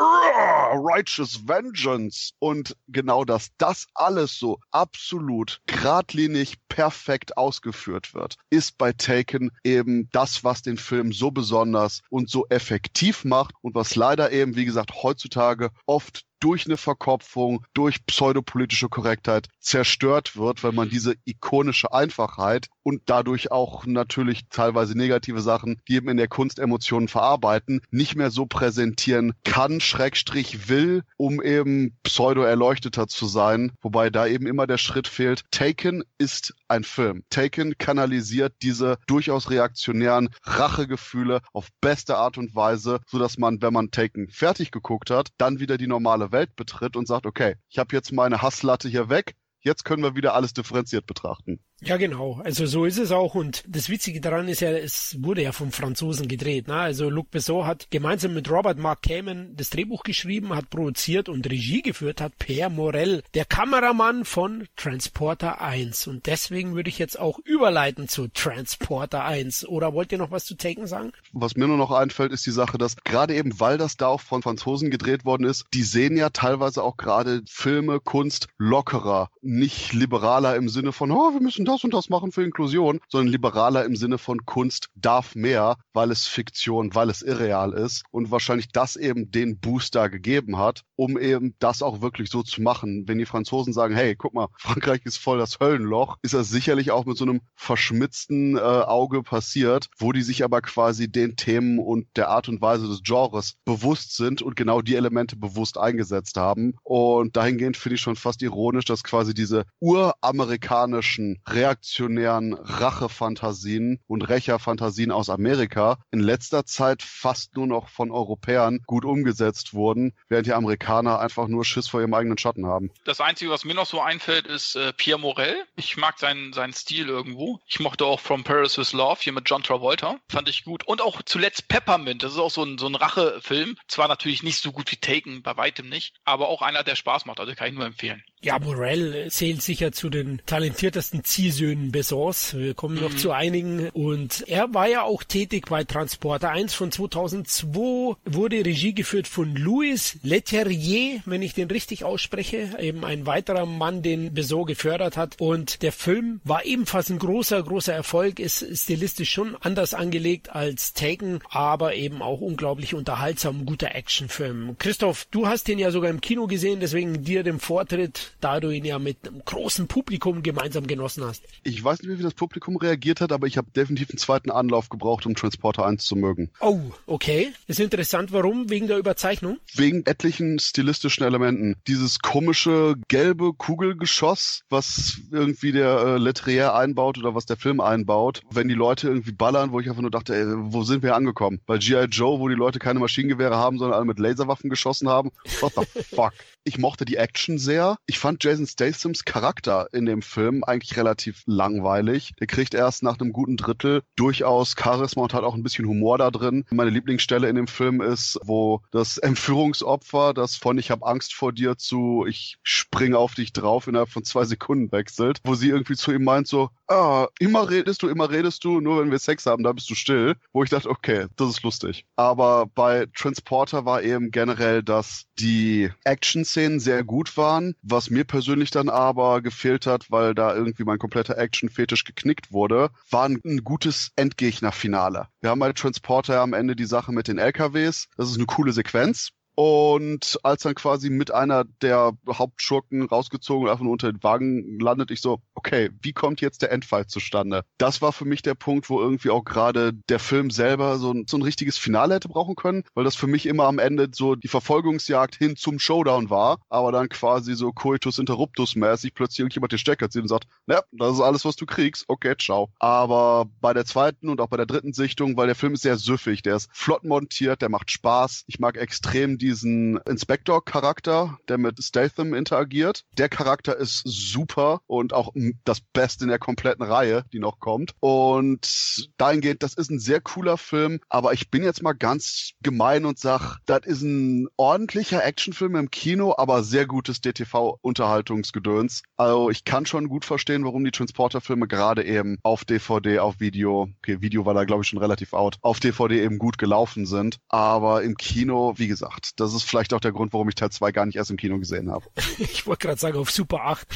righteous vengeance und genau das, das alles so absolut geradlinig perfekt ausgeführt wird, ist bei Taken eben das, was den Film Film so besonders und so effektiv macht und was leider eben, wie gesagt, heutzutage oft durch eine Verkopfung, durch pseudopolitische Korrektheit zerstört wird, weil man diese ikonische Einfachheit und dadurch auch natürlich teilweise negative Sachen, die eben in der Kunst Emotionen verarbeiten, nicht mehr so präsentieren kann, Schrägstrich will, um eben pseudo-erleuchteter zu sein, wobei da eben immer der Schritt fehlt. Taken ist ein Film. Taken kanalisiert diese durchaus reaktionären Rachegefühle auf beste Art und Weise, so dass man, wenn man Taken fertig geguckt hat, dann wieder die normale Welt betritt und sagt, okay, ich habe jetzt meine Hasslatte hier weg, jetzt können wir wieder alles differenziert betrachten. Ja, genau. Also so ist es auch. Und das Witzige daran ist ja, es wurde ja vom Franzosen gedreht. Ne? Also Luc Besson hat gemeinsam mit Robert Mark Kamen das Drehbuch geschrieben, hat produziert und Regie geführt hat Per Morell, der Kameramann von Transporter 1. Und deswegen würde ich jetzt auch überleiten zu Transporter 1. Oder wollt ihr noch was zu Taken sagen? Was mir nur noch einfällt, ist die Sache, dass gerade eben, weil das da auch von Franzosen gedreht worden ist, die sehen ja teilweise auch gerade Filme, Kunst lockerer, nicht liberaler im Sinne von, oh, wir müssen das das und das machen für Inklusion, sondern liberaler im Sinne von Kunst darf mehr, weil es Fiktion, weil es irreal ist und wahrscheinlich das eben den Booster gegeben hat, um eben das auch wirklich so zu machen. Wenn die Franzosen sagen, hey, guck mal, Frankreich ist voll das Höllenloch, ist das sicherlich auch mit so einem verschmitzten äh, Auge passiert, wo die sich aber quasi den Themen und der Art und Weise des Genres bewusst sind und genau die Elemente bewusst eingesetzt haben. Und dahingehend finde ich schon fast ironisch, dass quasi diese uramerikanischen reaktionären Rachefantasien und Rächerfantasien aus Amerika in letzter Zeit fast nur noch von Europäern gut umgesetzt wurden, während die Amerikaner einfach nur Schiss vor ihrem eigenen Schatten haben. Das Einzige, was mir noch so einfällt, ist äh, Pierre Morel. Ich mag seinen, seinen Stil irgendwo. Ich mochte auch From Paris with Love hier mit John Travolta. Fand ich gut. Und auch zuletzt Peppermint. Das ist auch so ein, so ein Rachefilm. Zwar natürlich nicht so gut wie Taken, bei weitem nicht, aber auch einer, der Spaß macht. Also kann ich nur empfehlen. Ja, Morel zählt sicher zu den talentiertesten Ziehsöhnen Besons. Wir kommen mhm. noch zu einigen. Und er war ja auch tätig bei Transporter 1 von 2002, wurde Regie geführt von Louis Leterrier, wenn ich den richtig ausspreche. Eben ein weiterer Mann, den Beson gefördert hat. Und der Film war ebenfalls ein großer, großer Erfolg, ist stilistisch schon anders angelegt als Taken, aber eben auch unglaublich unterhaltsam, guter Actionfilm. Christoph, du hast den ja sogar im Kino gesehen, deswegen dir den Vortritt da du ihn ja mit einem großen Publikum gemeinsam genossen hast. Ich weiß nicht, wie das Publikum reagiert hat, aber ich habe definitiv einen zweiten Anlauf gebraucht, um Transporter 1 zu mögen. Oh, okay. Ist interessant. Warum? Wegen der Überzeichnung? Wegen etlichen stilistischen Elementen. Dieses komische gelbe Kugelgeschoss, was irgendwie der äh, Letrier einbaut oder was der Film einbaut, wenn die Leute irgendwie ballern, wo ich einfach nur dachte, ey, wo sind wir angekommen? Bei G.I. Joe, wo die Leute keine Maschinengewehre haben, sondern alle mit Laserwaffen geschossen haben. What the fuck? Ich mochte die Action sehr. Ich fand Jason Stathams Charakter in dem Film eigentlich relativ langweilig. Der kriegt erst nach einem guten Drittel durchaus Charisma und hat auch ein bisschen Humor da drin. Meine Lieblingsstelle in dem Film ist, wo das Entführungsopfer, das von ich habe Angst vor dir zu ich springe auf dich drauf innerhalb von zwei Sekunden wechselt, wo sie irgendwie zu ihm meint so, ah, immer redest du, immer redest du, nur wenn wir Sex haben, da bist du still. Wo ich dachte, okay, das ist lustig. Aber bei Transporter war eben generell, dass die Action-Szenen sehr gut waren, was mir persönlich dann aber gefehlt hat, weil da irgendwie mein kompletter Action-Fetisch geknickt wurde, war ein, ein gutes Endgegner-Finale. Wir haben bei Transporter am Ende die Sache mit den LKWs. Das ist eine coole Sequenz. Und als dann quasi mit einer der Hauptschurken rausgezogen und einfach nur unter den Wagen landet, ich so, okay, wie kommt jetzt der Endfight zustande? Das war für mich der Punkt, wo irgendwie auch gerade der Film selber so ein, so ein richtiges Finale hätte brauchen können, weil das für mich immer am Ende so die Verfolgungsjagd hin zum Showdown war, aber dann quasi so Coitus Interruptus mäßig plötzlich irgendjemand den Stecker zieht und sagt, ja, das ist alles, was du kriegst, okay, ciao. Aber bei der zweiten und auch bei der dritten Sichtung, weil der Film ist sehr süffig, der ist flott montiert, der macht Spaß, ich mag extrem die diesen Inspector-Charakter, der mit Statham interagiert. Der Charakter ist super und auch das Beste in der kompletten Reihe, die noch kommt. Und dahingehend, das ist ein sehr cooler Film, aber ich bin jetzt mal ganz gemein und sag, das ist ein ordentlicher Actionfilm im Kino, aber sehr gutes DTV-Unterhaltungsgedöns. Also ich kann schon gut verstehen, warum die Transporter-Filme gerade eben auf DVD, auf Video, okay, Video war da glaube ich schon relativ out, auf DVD eben gut gelaufen sind. Aber im Kino, wie gesagt, das ist vielleicht auch der Grund, warum ich Teil 2 gar nicht erst im Kino gesehen habe. ich wollte gerade sagen, auf Super 8.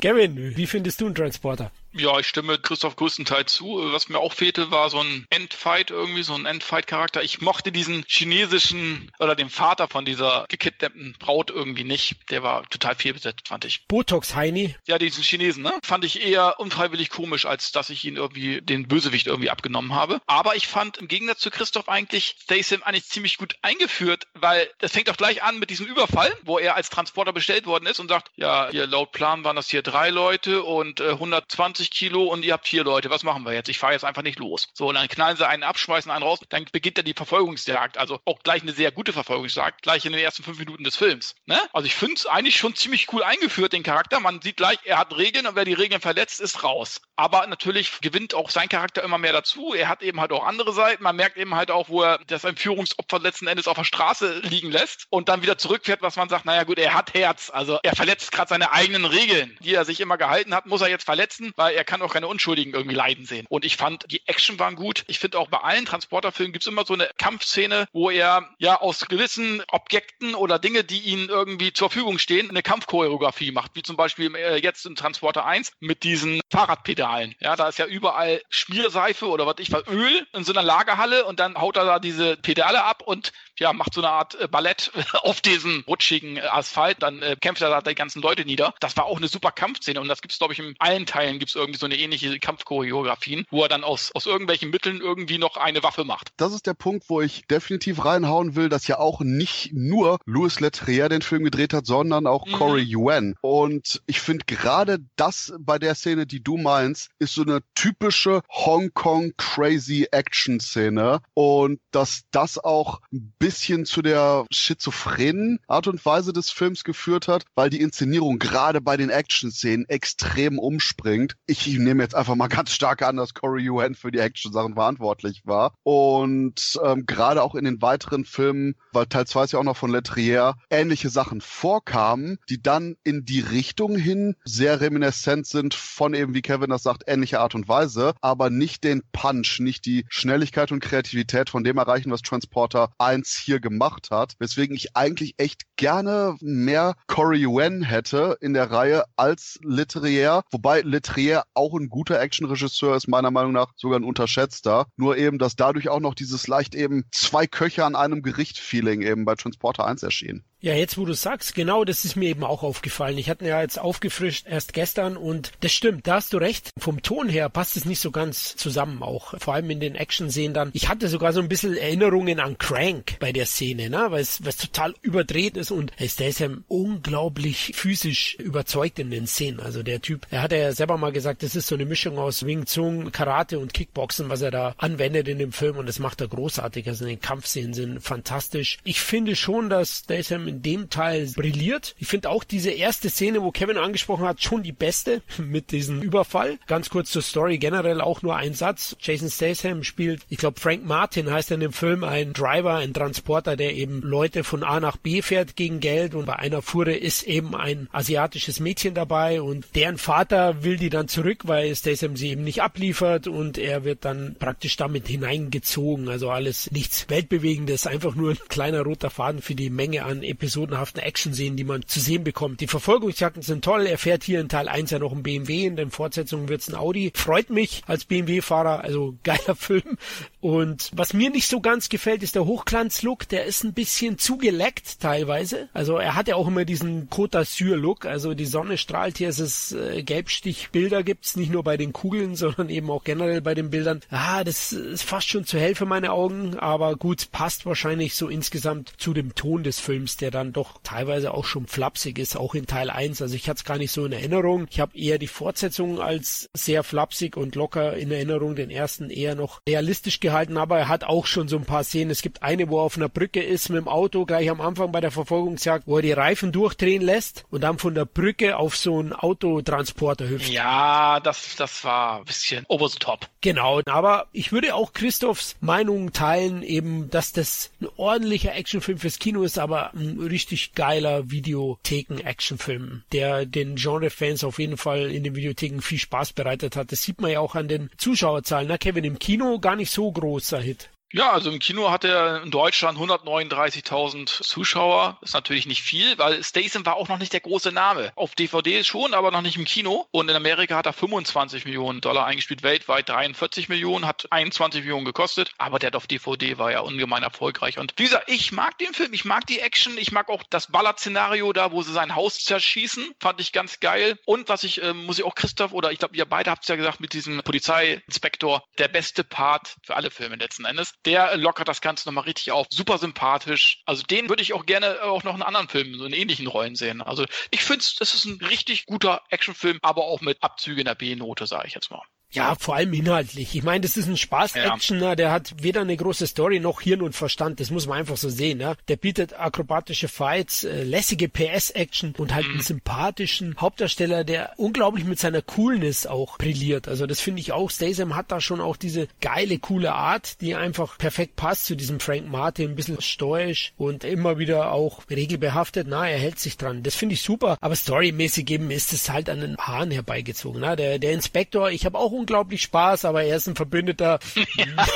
Gavin, wie findest du einen Transporter? Ja, ich stimme Christoph größtenteils zu. Was mir auch fehlte, war so ein Endfight irgendwie, so ein Endfight-Charakter. Ich mochte diesen chinesischen oder den Vater von dieser gekidnappten Braut irgendwie nicht. Der war total fehlbesetzt, fand ich. Botox Heini? Ja, diesen Chinesen, ne? Fand ich eher unfreiwillig komisch, als dass ich ihn irgendwie, den Bösewicht irgendwie abgenommen habe. Aber ich fand im Gegensatz zu Christoph eigentlich Statham eigentlich ziemlich gut eingeführt, weil das fängt auch gleich an mit diesem Überfall, wo er als Transporter bestellt worden ist und sagt, ja, hier laut Plan waren das hier drei Leute und äh, 120 140 Kilo und ihr habt vier Leute, was machen wir jetzt? Ich fahre jetzt einfach nicht los. So, und dann knallen sie einen ab, schmeißen einen raus, dann beginnt dann die Verfolgungsjagd. Also auch gleich eine sehr gute Verfolgungsjagd, gleich in den ersten fünf Minuten des Films. Ne? Also ich finde es eigentlich schon ziemlich cool eingeführt, den Charakter. Man sieht gleich, er hat Regeln und wer die Regeln verletzt, ist raus. Aber natürlich gewinnt auch sein Charakter immer mehr dazu. Er hat eben halt auch andere Seiten. Man merkt eben halt auch, wo er das Entführungsopfer letzten Endes auf der Straße liegen lässt und dann wieder zurückfährt, was man sagt, naja gut, er hat Herz. Also er verletzt gerade seine eigenen Regeln, die er sich immer gehalten hat, muss er jetzt verletzen, weil er kann auch keine Unschuldigen irgendwie leiden sehen. Und ich fand, die Action waren gut. Ich finde auch bei allen Transporterfilmen gibt es immer so eine Kampfszene, wo er ja aus gewissen Objekten oder Dinge, die ihm irgendwie zur Verfügung stehen, eine Kampfchoreografie macht, wie zum Beispiel äh, jetzt in Transporter 1 mit diesen Fahrradpedalen. Ja, da ist ja überall Schmierseife oder was ich was, Öl in so einer Lagerhalle und dann haut er da diese Pedale ab und ja, macht so eine Art äh, Ballett auf diesem rutschigen äh, Asphalt, dann äh, kämpft er da die ganzen Leute nieder. Das war auch eine super Kampfszene und das gibt es, glaube ich, in allen Teilen gibt es irgendwie so eine ähnliche Kampfchoreografien, wo er dann aus, aus irgendwelchen Mitteln irgendwie noch eine Waffe macht. Das ist der Punkt, wo ich definitiv reinhauen will, dass ja auch nicht nur Louis Leterrier den Film gedreht hat, sondern auch mhm. Corey Yuen. Und ich finde gerade das bei der Szene, die du meinst, ist so eine typische Hongkong crazy Action Szene und dass das auch ein bisschen zu der schizophrenen Art und Weise des Films geführt hat, weil die Inszenierung gerade bei den Action Szenen extrem umspringt. Ich nehme jetzt einfach mal ganz stark an, dass Corey Yuen für die Action Sachen verantwortlich war und ähm, gerade auch in den weiteren Filmen, weil Teil 2 ist ja auch noch von Letrier, ähnliche Sachen vorkamen, die dann in die Richtung hin sehr reminiscent sind von eben, wie Kevin das sagt, ähnlicher Art und Weise, aber nicht den Punch, nicht die Schnelligkeit und Kreativität von dem erreichen, was Transporter 1 hier gemacht hat. Weswegen ich eigentlich echt gerne mehr Corey Yuen hätte in der Reihe als Leterrier, wobei Leterrier auch ein guter Actionregisseur ist, meiner Meinung nach sogar ein unterschätzter. Nur eben, dass dadurch auch noch dieses leicht eben zwei Köche an einem Gericht-Feeling eben bei Transporter 1 erschien. Ja, jetzt wo du sagst, genau, das ist mir eben auch aufgefallen. Ich hatte ja jetzt aufgefrischt erst gestern und das stimmt, da hast du recht. Vom Ton her passt es nicht so ganz zusammen auch. Vor allem in den Action-Szenen dann. Ich hatte sogar so ein bisschen Erinnerungen an Crank bei der Szene, ne, weil es, es total überdreht ist und ist ja unglaublich physisch überzeugt in den Szenen. Also der Typ, er hat ja selber mal gesagt, das ist so eine Mischung aus Wing Chun, Karate und Kickboxen, was er da anwendet in dem Film und das macht er großartig. Also die Kampfszenen sind fantastisch. Ich finde schon, dass Statham in dem Teil brilliert. Ich finde auch diese erste Szene, wo Kevin angesprochen hat, schon die beste mit diesem Überfall. Ganz kurz zur Story, generell auch nur ein Satz. Jason Statham spielt, ich glaube Frank Martin heißt in dem Film, ein Driver, ein Transporter, der eben Leute von A nach B fährt gegen Geld und bei einer Fuhre ist eben ein asiatisches Mädchen dabei und deren Vater will die dann zurück, weil Statham sie eben nicht abliefert und er wird dann praktisch damit hineingezogen. Also alles nichts Weltbewegendes, einfach nur ein kleiner roter Faden für die Menge an episodenhaften Action-Szenen, die man zu sehen bekommt. Die Verfolgungsjagden sind toll. Er fährt hier in Teil 1 ja noch ein BMW, in den Fortsetzungen wird's ein Audi. Freut mich als BMW-Fahrer, also geiler Film. Und was mir nicht so ganz gefällt, ist der Hochglanz-Look. Der ist ein bisschen zugeleckt teilweise. Also er hat ja auch immer diesen Côte d'Azur-Look. Also die Sonne strahlt hier, es ist äh, Gelbstichbilder gibt's nicht nur bei den Kugeln, sondern eben auch generell bei den Bildern. Ah, das ist fast schon zu hell für meine Augen, aber gut, passt wahrscheinlich so insgesamt zu dem Ton des Films, der dann doch teilweise auch schon flapsig ist, auch in Teil 1. Also ich hatte es gar nicht so in Erinnerung. Ich habe eher die Fortsetzung als sehr flapsig und locker in Erinnerung, den ersten eher noch realistisch gehalten, aber er hat auch schon so ein paar Szenen. Es gibt eine, wo er auf einer Brücke ist mit dem Auto, gleich am Anfang bei der Verfolgungsjagd, wo er die Reifen durchdrehen lässt und dann von der Brücke auf so einen Autotransporter hüpft. Ja, das, das war ein bisschen over the top. Genau, aber ich würde auch Christophs Meinung teilen, eben, dass das ein ordentlicher Actionfilm fürs Kino ist, aber ein richtig geiler Videotheken-Actionfilm, der den Genre-Fans auf jeden Fall in den Videotheken viel Spaß bereitet hat. Das sieht man ja auch an den Zuschauerzahlen. Na, Kevin, im Kino gar nicht so großer Hit. Ja, also im Kino hat er in Deutschland 139.000 Zuschauer. Ist natürlich nicht viel, weil Statham war auch noch nicht der große Name. Auf DVD schon, aber noch nicht im Kino. Und in Amerika hat er 25 Millionen Dollar eingespielt, weltweit 43 Millionen, hat 21 Millionen gekostet. Aber der hat auf DVD war ja ungemein erfolgreich. Und wie gesagt, ich mag den Film, ich mag die Action, ich mag auch das Ballard-Szenario da, wo sie sein Haus zerschießen. Fand ich ganz geil. Und was ich, äh, muss ich auch Christoph oder ich glaube, ihr beide habt es ja gesagt, mit diesem Polizeiinspektor, der beste Part für alle Filme letzten Endes Der lockert das Ganze nochmal richtig auf. Super sympathisch. Also den würde ich auch gerne auch noch in anderen Filmen, so in ähnlichen Rollen sehen. Also ich finde, das ist ein richtig guter Actionfilm, aber auch mit Abzügen in der B-Note, sage ich jetzt mal. Ja, vor allem inhaltlich. Ich meine, das ist ein Spaß-Action, ja. der hat weder eine große Story noch Hirn und Verstand. Das muss man einfach so sehen. Ne? Der bietet akrobatische Fights, äh, lässige PS-Action und halt mhm. einen sympathischen Hauptdarsteller, der unglaublich mit seiner Coolness auch brilliert. Also das finde ich auch. Statham hat da schon auch diese geile, coole Art, die einfach perfekt passt zu diesem Frank Martin. Ein bisschen stoisch und immer wieder auch regelbehaftet. Na, er hält sich dran. Das finde ich super. Aber storymäßig eben ist es halt an den Haaren herbeigezogen. Ne? Der, der Inspektor, ich habe auch unglaublich Spaß, aber er ist ein Verbündeter. Ja,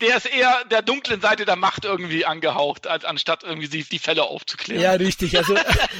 der ist eher der dunklen Seite der Macht irgendwie angehaucht, als anstatt irgendwie die, die Fälle aufzuklären. Ja, richtig. Also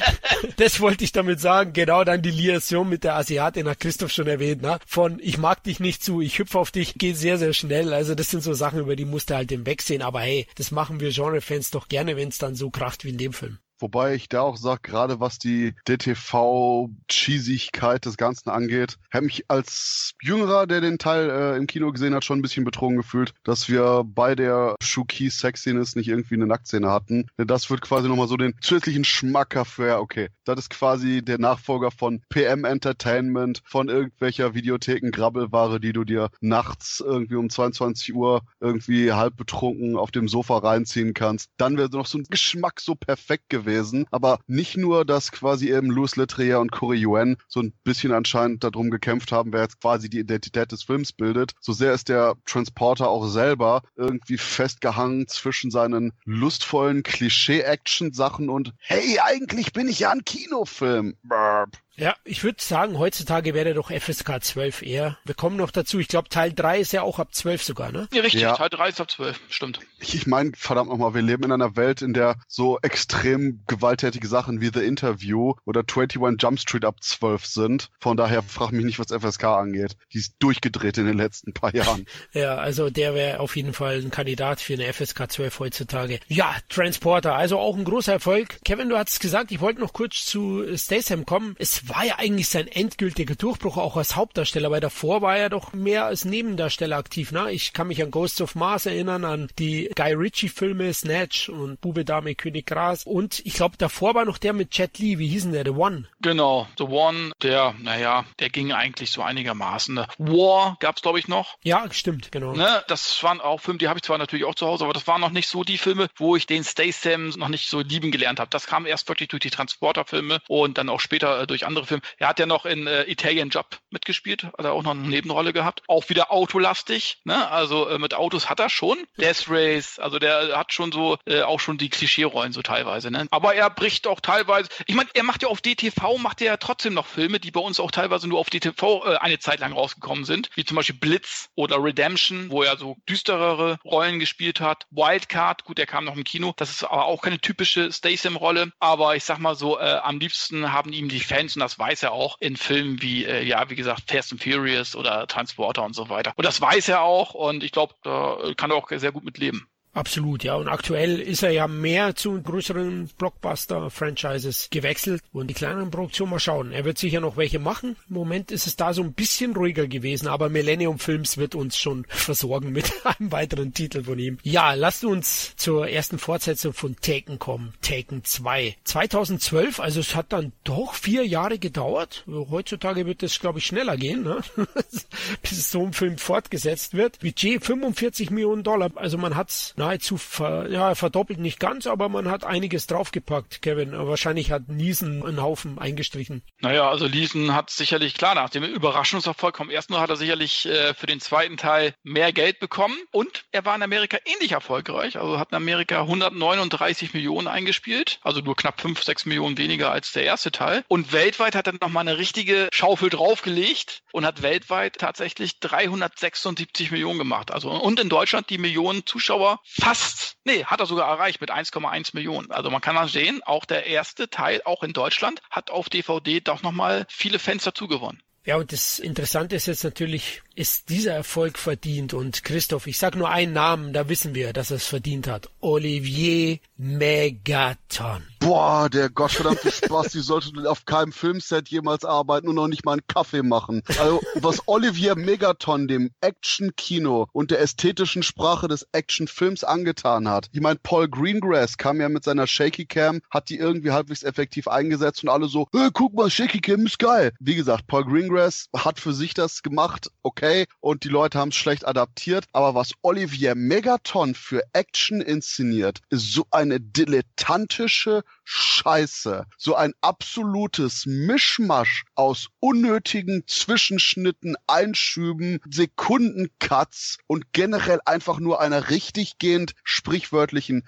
das wollte ich damit sagen. Genau dann die Liaison mit der Asiatin, hat Christoph schon erwähnt, ne? Von ich mag dich nicht zu, ich hüpfe auf dich, geht sehr, sehr schnell. Also das sind so Sachen, über die musst du halt hinwegsehen. Aber hey, das machen wir Genre-Fans doch gerne, wenn es dann so kracht wie in dem Film. Wobei ich da auch sage, gerade was die DTV-Cheesigkeit des Ganzen angeht, habe mich als Jüngerer, der den Teil äh, im Kino gesehen hat, schon ein bisschen betrogen gefühlt, dass wir bei der Shuki Sexiness nicht irgendwie eine Nacktszene hatten. Denn das wird quasi nochmal so den zusätzlichen Schmacker für, okay, das ist quasi der Nachfolger von PM Entertainment, von irgendwelcher Videotheken-Grabbelware, die du dir nachts irgendwie um 22 Uhr irgendwie halb betrunken auf dem Sofa reinziehen kannst. Dann wäre noch so ein Geschmack so perfekt gewesen gewesen. Aber nicht nur, dass quasi eben Louis Leterrier und Corey Yuen so ein bisschen anscheinend darum gekämpft haben, wer jetzt quasi die Identität des Films bildet. So sehr ist der Transporter auch selber irgendwie festgehangen zwischen seinen lustvollen Klischee-Action-Sachen und hey, eigentlich bin ich ja ein Kinofilm. Burp. Ja, ich würde sagen, heutzutage wäre doch FSK 12 eher. Wir kommen noch dazu. Ich glaube, Teil 3 ist ja auch ab 12 sogar, ne? Ja, richtig. Ja. Teil 3 ist ab 12. Stimmt. Ich, ich meine, verdammt nochmal, wir leben in einer Welt, in der so extrem gewalttätige Sachen wie The Interview oder 21 Jump Street ab 12 sind. Von daher frag mich nicht, was FSK angeht. Die ist durchgedreht in den letzten paar Jahren. ja, also der wäre auf jeden Fall ein Kandidat für eine FSK 12 heutzutage. Ja, Transporter, also auch ein großer Erfolg. Kevin, du hattest gesagt, ich wollte noch kurz zu Statham kommen. Es war ja eigentlich sein endgültiger Durchbruch auch als Hauptdarsteller, weil davor war er doch mehr als Nebendarsteller aktiv. Ne? Ich kann mich an Ghosts of Mars erinnern, an die Guy Ritchie-Filme Snatch und Bube, Dame, König, Gras. Und ich glaube, davor war noch der mit Jet Li. Wie hieß denn der? The One. Genau, The One, der, naja, der ging eigentlich so einigermaßen. Ne? War gab's glaube ich, noch. Ja, stimmt, genau. Ne? Das waren auch Filme, die habe ich zwar natürlich auch zu Hause, aber das waren noch nicht so die Filme, wo ich den Statham noch nicht so lieben gelernt habe. Das kam erst wirklich durch die Transporter-Filme und dann auch später äh, durch andere andere Film. Er hat ja noch in äh, Italian Job mitgespielt, hat er auch noch eine Nebenrolle gehabt. Auch wieder autolastig, ne? Also äh, mit Autos hat er schon. Death Race, also der hat schon so äh, auch schon die Klischee-Rollen so teilweise, ne? Aber er bricht auch teilweise. Ich meine, er macht ja auf DTV macht er ja trotzdem noch Filme, die bei uns auch teilweise nur auf DTV äh, eine Zeit lang rausgekommen sind, wie zum Beispiel Blitz oder Redemption, wo er so düsterere Rollen gespielt hat. Wildcard, gut, der kam noch im Kino. Das ist aber auch keine typische Statham-Rolle. Aber ich sag mal so, äh, am liebsten haben ihm die Fans, und das weiß er auch in Filmen wie, äh, ja, wie gesagt, Fast and Furious oder Transporter und so weiter. Und das weiß er auch und ich glaube, da kann er auch sehr gut mit leben. Absolut, ja. Und aktuell ist er ja mehr zu größeren Blockbuster-Franchises gewechselt und die kleineren Produktionen mal schauen. Er wird sicher noch welche machen. Im Moment ist es da so ein bisschen ruhiger gewesen, aber Millennium Films wird uns schon versorgen mit einem weiteren Titel von ihm. Ja, lasst uns zur ersten Fortsetzung von Taken kommen. Taken 2. 2012, also es hat dann doch vier Jahre gedauert. Heutzutage wird es, glaube ich, schneller gehen, ne? bis so ein Film fortgesetzt wird. Budget 45 Millionen Dollar. Also man hat's nahezu ver, ja, verdoppelt nicht ganz, aber man hat einiges draufgepackt, Kevin. Wahrscheinlich hat Niesen einen Haufen eingestrichen. Naja, also Niesen hat sicherlich, klar, nach dem Überraschungserfolg vom ersten hat er sicherlich äh, für den zweiten Teil mehr Geld bekommen und er war in Amerika ähnlich erfolgreich. Also hat in Amerika 139 Millionen eingespielt, also nur knapp 5, 6 Millionen weniger als der erste Teil. Und weltweit hat er nochmal eine richtige Schaufel draufgelegt und hat weltweit tatsächlich 376 Millionen gemacht. Also und in Deutschland die Millionen Zuschauer fast, nee, hat er sogar erreicht mit 1,1 Millionen. Also man kann mal sehen, auch der erste Teil, auch in Deutschland, hat auf DVD doch nochmal viele Fans dazugewonnen. Ja, und das Interessante ist jetzt natürlich, ist dieser Erfolg verdient? Und Christoph, ich sag nur einen Namen, da wissen wir, dass er es verdient hat. Olivier Megaton. boah, der gottverdammte Spaß, die sollte auf keinem Filmset jemals arbeiten und noch nicht mal einen Kaffee machen. Also, was Olivier Megaton dem Action-Kino und der ästhetischen Sprache des Action-Films angetan hat. Ich meine, Paul Greengrass kam ja mit seiner Shaky Cam, hat die irgendwie halbwegs effektiv eingesetzt und alle so, hey, guck mal, Shaky Cam ist geil. Wie gesagt, Paul Greengrass hat für sich das gemacht, okay, und die Leute haben es schlecht adaptiert, aber was Olivier Megaton für Action inszeniert, ist so eine dilettantische Scheiße. So ein absolutes Mischmasch aus unnötigen Zwischenschnitten, Einschüben, Sekundencuts und generell einfach nur einer richtiggehend sprichwörtlichen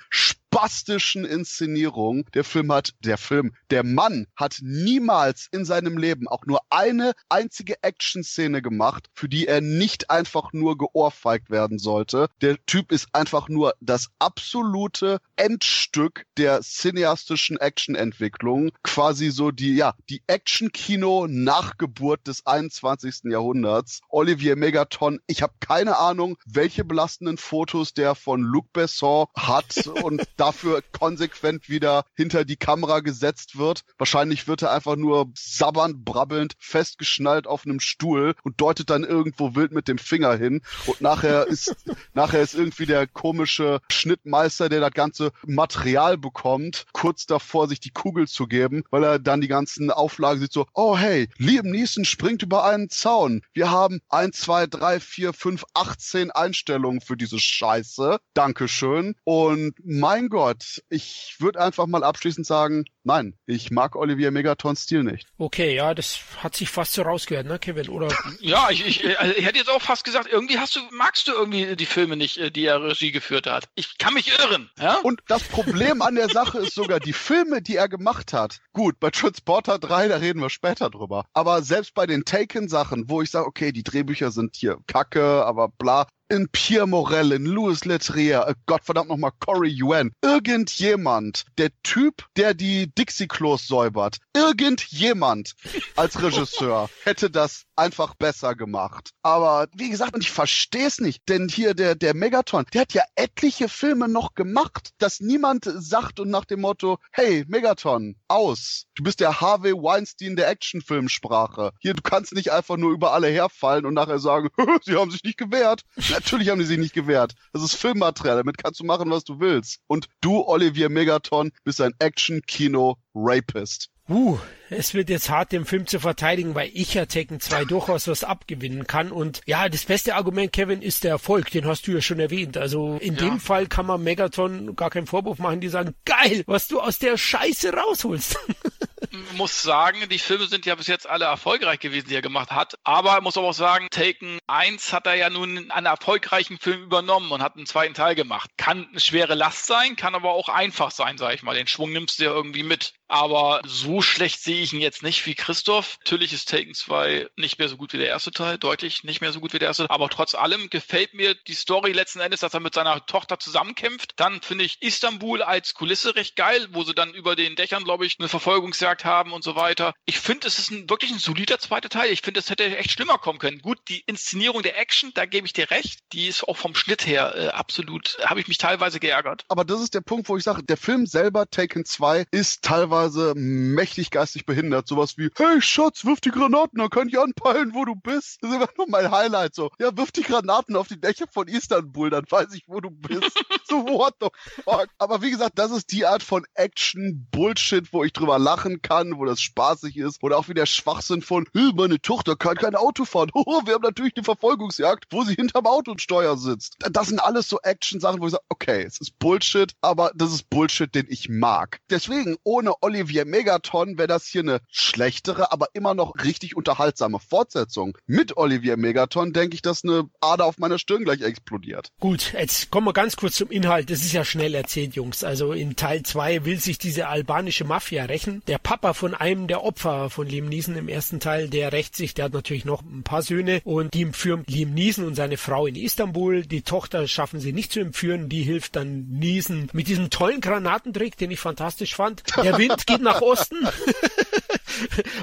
bombastischen Inszenierung. Der Film hat, der Film, der Mann hat niemals in seinem Leben auch nur eine einzige Action-Szene gemacht, für die er nicht einfach nur geohrfeigt werden sollte. Der Typ ist einfach nur das absolute Endstück der cineastischen Action-Entwicklung. Quasi so die, ja, die Action-Kino-Nachgeburt des 21. Jahrhunderts. Olivier Megaton, ich habe keine Ahnung, welche belastenden Fotos der von Luc Besson hat und dafür konsequent wieder hinter die Kamera gesetzt wird. Wahrscheinlich wird er einfach nur sabbernd, brabbelnd festgeschnallt auf einem Stuhl und deutet dann irgendwo wild mit dem Finger hin. Und nachher ist, nachher ist irgendwie der komische Schnittmeister, der das ganze Material bekommt, kurz davor, sich die Kugel zu geben, weil er dann die ganzen Auflagen sieht so, oh hey, Liam Neeson springt über einen Zaun. Wir haben ein, zwei, drei, vier, fünf, 18 Einstellungen für diese Scheiße. Dankeschön. Und mein Gott, ich würde einfach mal abschließend sagen, nein, ich mag Olivier Megatons Stil nicht. Okay, ja, das hat sich fast so rausgehört, ne, Kevin, oder? Ja, ich, ich, also ich hätte jetzt auch fast gesagt, irgendwie hast du, magst du irgendwie die Filme nicht, äh, die er Regie geführt hat. Ich kann mich irren, ja? Und das Problem an der Sache ist sogar, die Filme, die er gemacht hat, gut, bei Transporter 3, da reden wir später drüber, aber selbst bei den Taken-Sachen, wo ich sage, okay, die Drehbücher sind hier kacke, aber bla, in Pierre Morel, in Louis Leterrier, äh, Gottverdammt nochmal Corey Yuen, irgendjemand, der Typ, der die Dixie-Klos säubert, irgendjemand als Regisseur hätte das einfach besser gemacht. Aber wie gesagt, und ich verstehe es nicht, denn hier der, der Megaton, der hat ja etliche Filme noch gemacht, dass niemand sagt und nach dem Motto, hey, Megaton, aus. Du bist der Harvey Weinstein der Actionfilmsprache. Hier, du kannst nicht einfach nur über alle herfallen und nachher sagen, sie haben sich nicht gewehrt. Natürlich haben die sich nicht gewehrt. Das ist Filmmaterial, damit kannst du machen, was du willst. Und du, Olivier Megaton, bist ein Action-Kino-Rapist. Uh, es wird jetzt hart, den Film zu verteidigen, weil ich ja Tekken 2 durchaus was abgewinnen kann. Und ja, das beste Argument, Kevin, ist der Erfolg. Den hast du ja schon erwähnt. Also in ja. dem Fall kann man Megaton gar keinen Vorwurf machen. Die sagen, geil, was du aus der Scheiße rausholst. muss sagen, die Filme sind ja bis jetzt alle erfolgreich gewesen, die er gemacht hat. Aber muss aber auch sagen, Taken 1 hat er ja nun einen erfolgreichen Film übernommen und hat einen zweiten Teil gemacht. Kann eine schwere Last sein, kann aber auch einfach sein, sag ich mal. Den Schwung nimmst du ja irgendwie mit. Aber so schlecht ich ihn jetzt nicht wie Christoph. Natürlich ist Taken 2 nicht mehr so gut wie der erste Teil, deutlich nicht mehr so gut wie der erste. Aber trotz allem gefällt mir die Story letzten Endes, dass er mit seiner Tochter zusammenkämpft. Dann finde ich Istanbul als Kulisse recht geil, wo sie dann über den Dächern, glaube ich, eine Verfolgungsjagd haben und so weiter. Ich finde, es ist ein, wirklich ein solider zweiter Teil. Ich finde, es hätte echt schlimmer kommen können. Gut, die Inszenierung der Action, da gebe ich dir recht. Die ist auch vom Schnitt her äh, absolut, habe ich mich teilweise geärgert. Aber das ist der Punkt, wo ich sage, der Film selber, Taken 2, ist teilweise mächtig geistig behindert. Sowas wie, hey Schatz, wirf die Granaten, dann kann ich anpeilen, wo du bist. Das ist einfach nur mein Highlight. So, ja, wirf die Granaten auf die Dächer von Istanbul, dann weiß ich, wo du bist. so, what the fuck? Aber wie gesagt, das ist die Art von Action-Bullshit, wo ich drüber lachen kann, wo das spaßig ist. Oder auch wie der Schwachsinn von, meine Tochter kann kein Auto fahren. wir haben natürlich eine Verfolgungsjagd, wo sie hinterm Auto und Steuer sitzt. Das sind alles so Action-Sachen, wo ich sage, okay, es ist Bullshit, aber das ist Bullshit, den ich mag. Deswegen, ohne Olivier Megaton wäre das hier eine schlechtere, aber immer noch richtig unterhaltsame Fortsetzung. Mit Olivier Megaton denke ich, dass eine Ader auf meiner Stirn gleich explodiert. Gut, jetzt kommen wir ganz kurz zum Inhalt. Das ist ja schnell erzählt, Jungs. Also in Teil 2 will sich diese albanische Mafia rächen. Der Papa von einem der Opfer von Liam Neeson im ersten Teil, der rächt sich, der hat natürlich noch ein paar Söhne und die entführen Liam Neeson und seine Frau in Istanbul. Die Tochter schaffen sie nicht zu entführen, die hilft dann Neeson mit diesem tollen Granatentrick, den ich fantastisch fand. Der Wind geht nach Osten.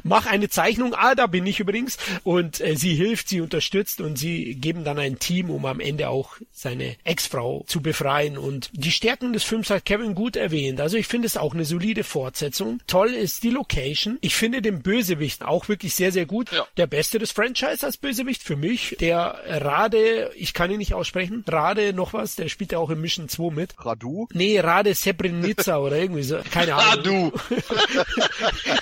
mach eine Zeichnung, ah, da bin ich übrigens. Und äh, sie hilft, sie unterstützt und sie geben dann ein Team, um am Ende auch seine Ex-Frau zu befreien. Und die Stärken des Films hat Kevin gut erwähnt. Also ich finde es auch eine solide Fortsetzung. Toll ist die Location. Ich finde den Bösewicht auch wirklich sehr, sehr gut. Ja. Der beste des Franchise als Bösewicht für mich. Der Rade, ich kann ihn nicht aussprechen. Rade noch was, der spielt ja auch im Mission 2 mit. Radu? Nee, Rade Sebrenica oder irgendwie so. Keine Ahnung. Radu.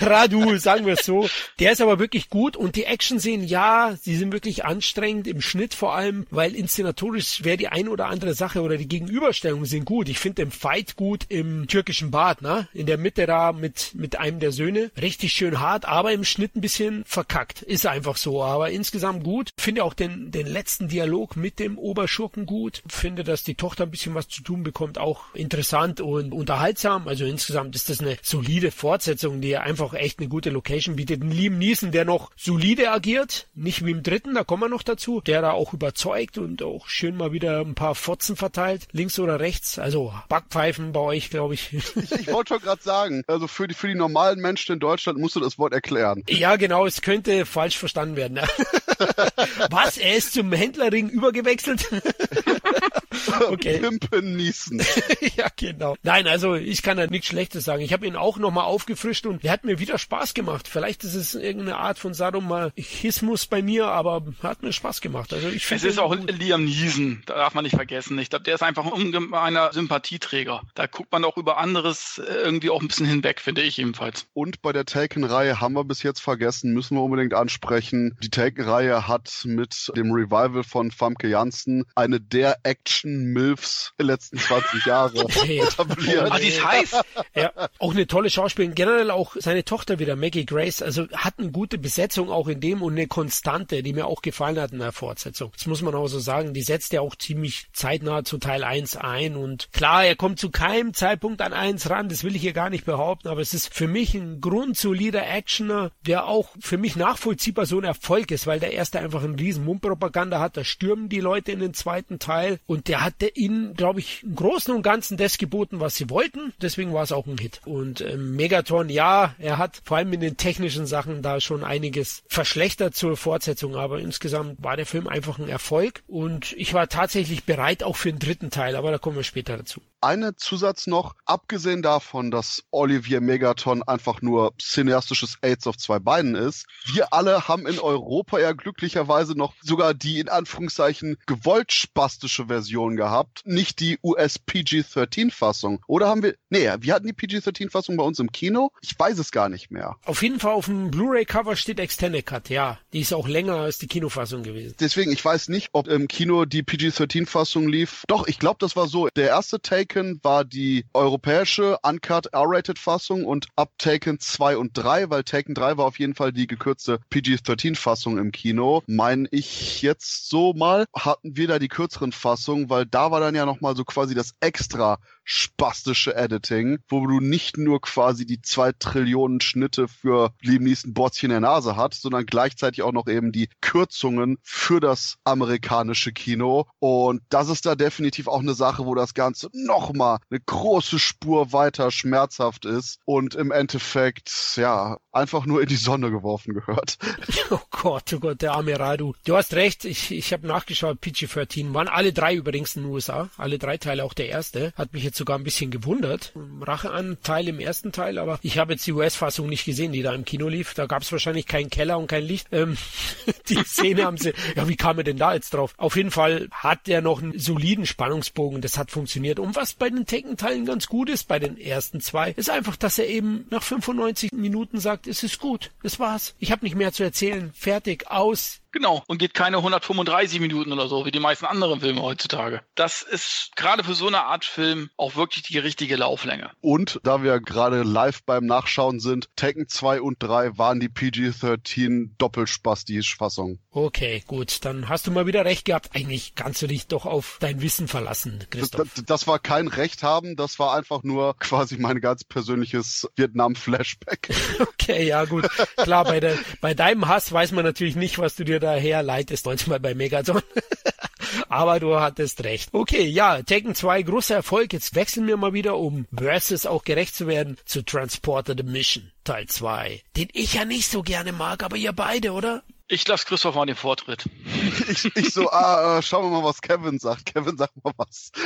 Radu, sagen wir es so. Der ist aber wirklich gut und die Action-Szenen, ja, sie sind wirklich anstrengend im Schnitt vor allem, weil inszenatorisch wäre die ein oder andere Sache oder die Gegenüberstellungen sind gut. Ich finde den Fight gut im türkischen Bad, ne? In der Mitte da mit, mit einem der Söhne. Richtig schön hart, aber im Schnitt ein bisschen verkackt. Ist einfach so, aber insgesamt gut. Finde auch den, den letzten Dialog mit dem Oberschurken gut. Finde, dass die Tochter ein bisschen was zu tun bekommt, auch interessant und unterhaltsam. Also insgesamt ist das eine solide Fortsetzung, die einfach echt eine gute Location bietet. Ein Liam Neeson, der noch solide agiert, nicht wie im dritten, da kommen wir noch dazu, der da auch überzeugt und auch schön mal wieder ein paar Fotzen verteilt, links oder rechts. Also Backpfeifen bei euch, glaube ich. ich. Ich wollte schon gerade sagen, also für die, für die normalen Menschen in Deutschland musst du das Wort erklären. Ja, genau, es könnte falsch verstanden werden. Was? Er ist zum Händlerring übergewechselt? okay. Pimpen niesen. ja, genau. Nein, also ich kann da nichts Schlechtes sagen. Ich habe ihn auch nochmal aufgefrischt und er hat mir wieder Spaß gemacht. Vielleicht ist es irgendeine Art von Sadomasochismus bei mir, aber hat mir Spaß gemacht. Also ich Es ist auch gut. Liam Neeson, da darf man nicht vergessen. Ich glaube, der ist einfach ein ungemeiner Sympathieträger. Da guckt man auch über anderes äh, irgendwie auch ein bisschen hinweg, finde ich ebenfalls. Und bei der Taken-Reihe haben wir bis jetzt vergessen, müssen wir unbedingt ansprechen. Die Taken-Reihe hat mit dem Revival von Famke Janssen eine der Action Milfs der letzten 20 Jahre etabliert. Ah, die ist heiß. Ja, auch eine tolle Schauspielerin. Generell auch seine Tochter wieder, Maggie Grace. Also hat eine gute Besetzung auch in dem und eine Konstante, die mir auch gefallen hat in der Fortsetzung. Das muss man auch so sagen. Die setzt ja auch ziemlich zeitnah zu Teil 1 ein und klar, er kommt zu keinem Zeitpunkt an 1 ran. Das will ich hier gar nicht behaupten, aber es ist für mich ein grundsolider Actioner, der auch für mich nachvollziehbar so ein Erfolg ist, weil der erste einfach einen riesen Mundpropaganda hat. Da stürmen die Leute in den zweiten Teil und der hat ihnen, glaube ich, im Großen und Ganzen das geboten, was sie wollten. Deswegen war es auch ein Hit. Und ähm, Megaton, ja, er hat vor allem in den technischen Sachen da schon einiges verschlechtert zur Fortsetzung, aber insgesamt war der Film einfach ein Erfolg und ich war tatsächlich bereit auch für den dritten Teil, aber da kommen wir später dazu. Eine Zusatz noch, abgesehen davon, dass Olivier Megaton einfach nur cineastisches AIDS auf zwei Beinen ist, wir alle haben in Europa ja glücklicherweise noch sogar die in Anführungszeichen gewollt spastische Version gehabt, nicht die US PG-13 Fassung. Oder haben wir, nee, wir hatten die PG-13 Fassung bei uns im Kino? Ich weiß es gar nicht mehr. Auf jeden Fall auf dem Blu-ray Cover steht Extended Cut, ja. Die ist auch länger als die Kinofassung gewesen. Deswegen, ich weiß nicht, ob im Kino die PG-13 Fassung lief. Doch, ich glaube, das war so. Der erste Take Taken war die europäische Uncut R-Rated Fassung und ab Taken 2 und 3, weil Taken 3 war auf jeden Fall die gekürzte PG-13 Fassung im Kino. Meine ich jetzt so mal, hatten wir da die kürzeren Fassungen, weil da war dann ja nochmal so quasi das extra spastische Editing, wo du nicht nur quasi die zwei Trillionen Schnitte für Neeson Botzchen in der Nase hat, sondern gleichzeitig auch noch eben die Kürzungen für das amerikanische Kino. Und das ist da definitiv auch eine Sache, wo das Ganze nochmal eine große Spur weiter schmerzhaft ist und im Endeffekt, ja, einfach nur in die Sonne geworfen gehört. Oh Gott, oh Gott, der arme Radu. Du hast recht, ich, ich habe nachgeschaut, PG-13 waren alle drei übrigens in den USA, alle drei Teile, auch der erste. Hat mich jetzt sogar ein bisschen gewundert. Racheanteil im ersten Teil, aber ich habe jetzt die US-Fassung nicht gesehen, die da im Kino lief. Da gab es wahrscheinlich keinen Keller und kein Licht. Ähm, die Szene haben sie, ja, wie kam er denn da jetzt drauf? Auf jeden Fall hat der noch einen soliden Spannungsbogen, das hat funktioniert. Und was bei den Tekken-Teilen ganz gut ist, bei den ersten zwei, ist einfach, dass er eben nach 95 Minuten sagt, es ist gut, das war's. Ich habe nicht mehr zu erzählen. Fertig, aus. Genau, und geht keine 135 Minuten oder so, wie die meisten anderen Filme heutzutage. Das ist gerade für so eine Art Film auch wirklich die richtige Lauflänge. Und da wir gerade live beim Nachschauen sind, Tekken 2 und 3 waren die PG-13 Doppelspastis-Fassung. Okay, gut, dann hast du mal wieder recht gehabt. Eigentlich kannst du dich doch auf dein Wissen verlassen, Christoph. Das, das war kein Recht haben, das war einfach nur quasi mein ganz persönliches Vietnam-Flashback. okay, ja gut. Klar, bei, der, bei deinem Hass weiß man natürlich nicht, was du dir da herleitest, manchmal bei Megaton. Aber du hattest recht. Okay, ja, Tekken 2, großer Erfolg. Jetzt wechseln wir mal wieder, um Versus auch gerecht zu werden, zu Transporter the Mission Teil 2. Den ich ja nicht so gerne mag, aber ihr beide, oder? Ich lasse Christoph mal den Vortritt. ich, ich so, ah, äh, schauen wir mal, was Kevin sagt. Kevin, sag mal was.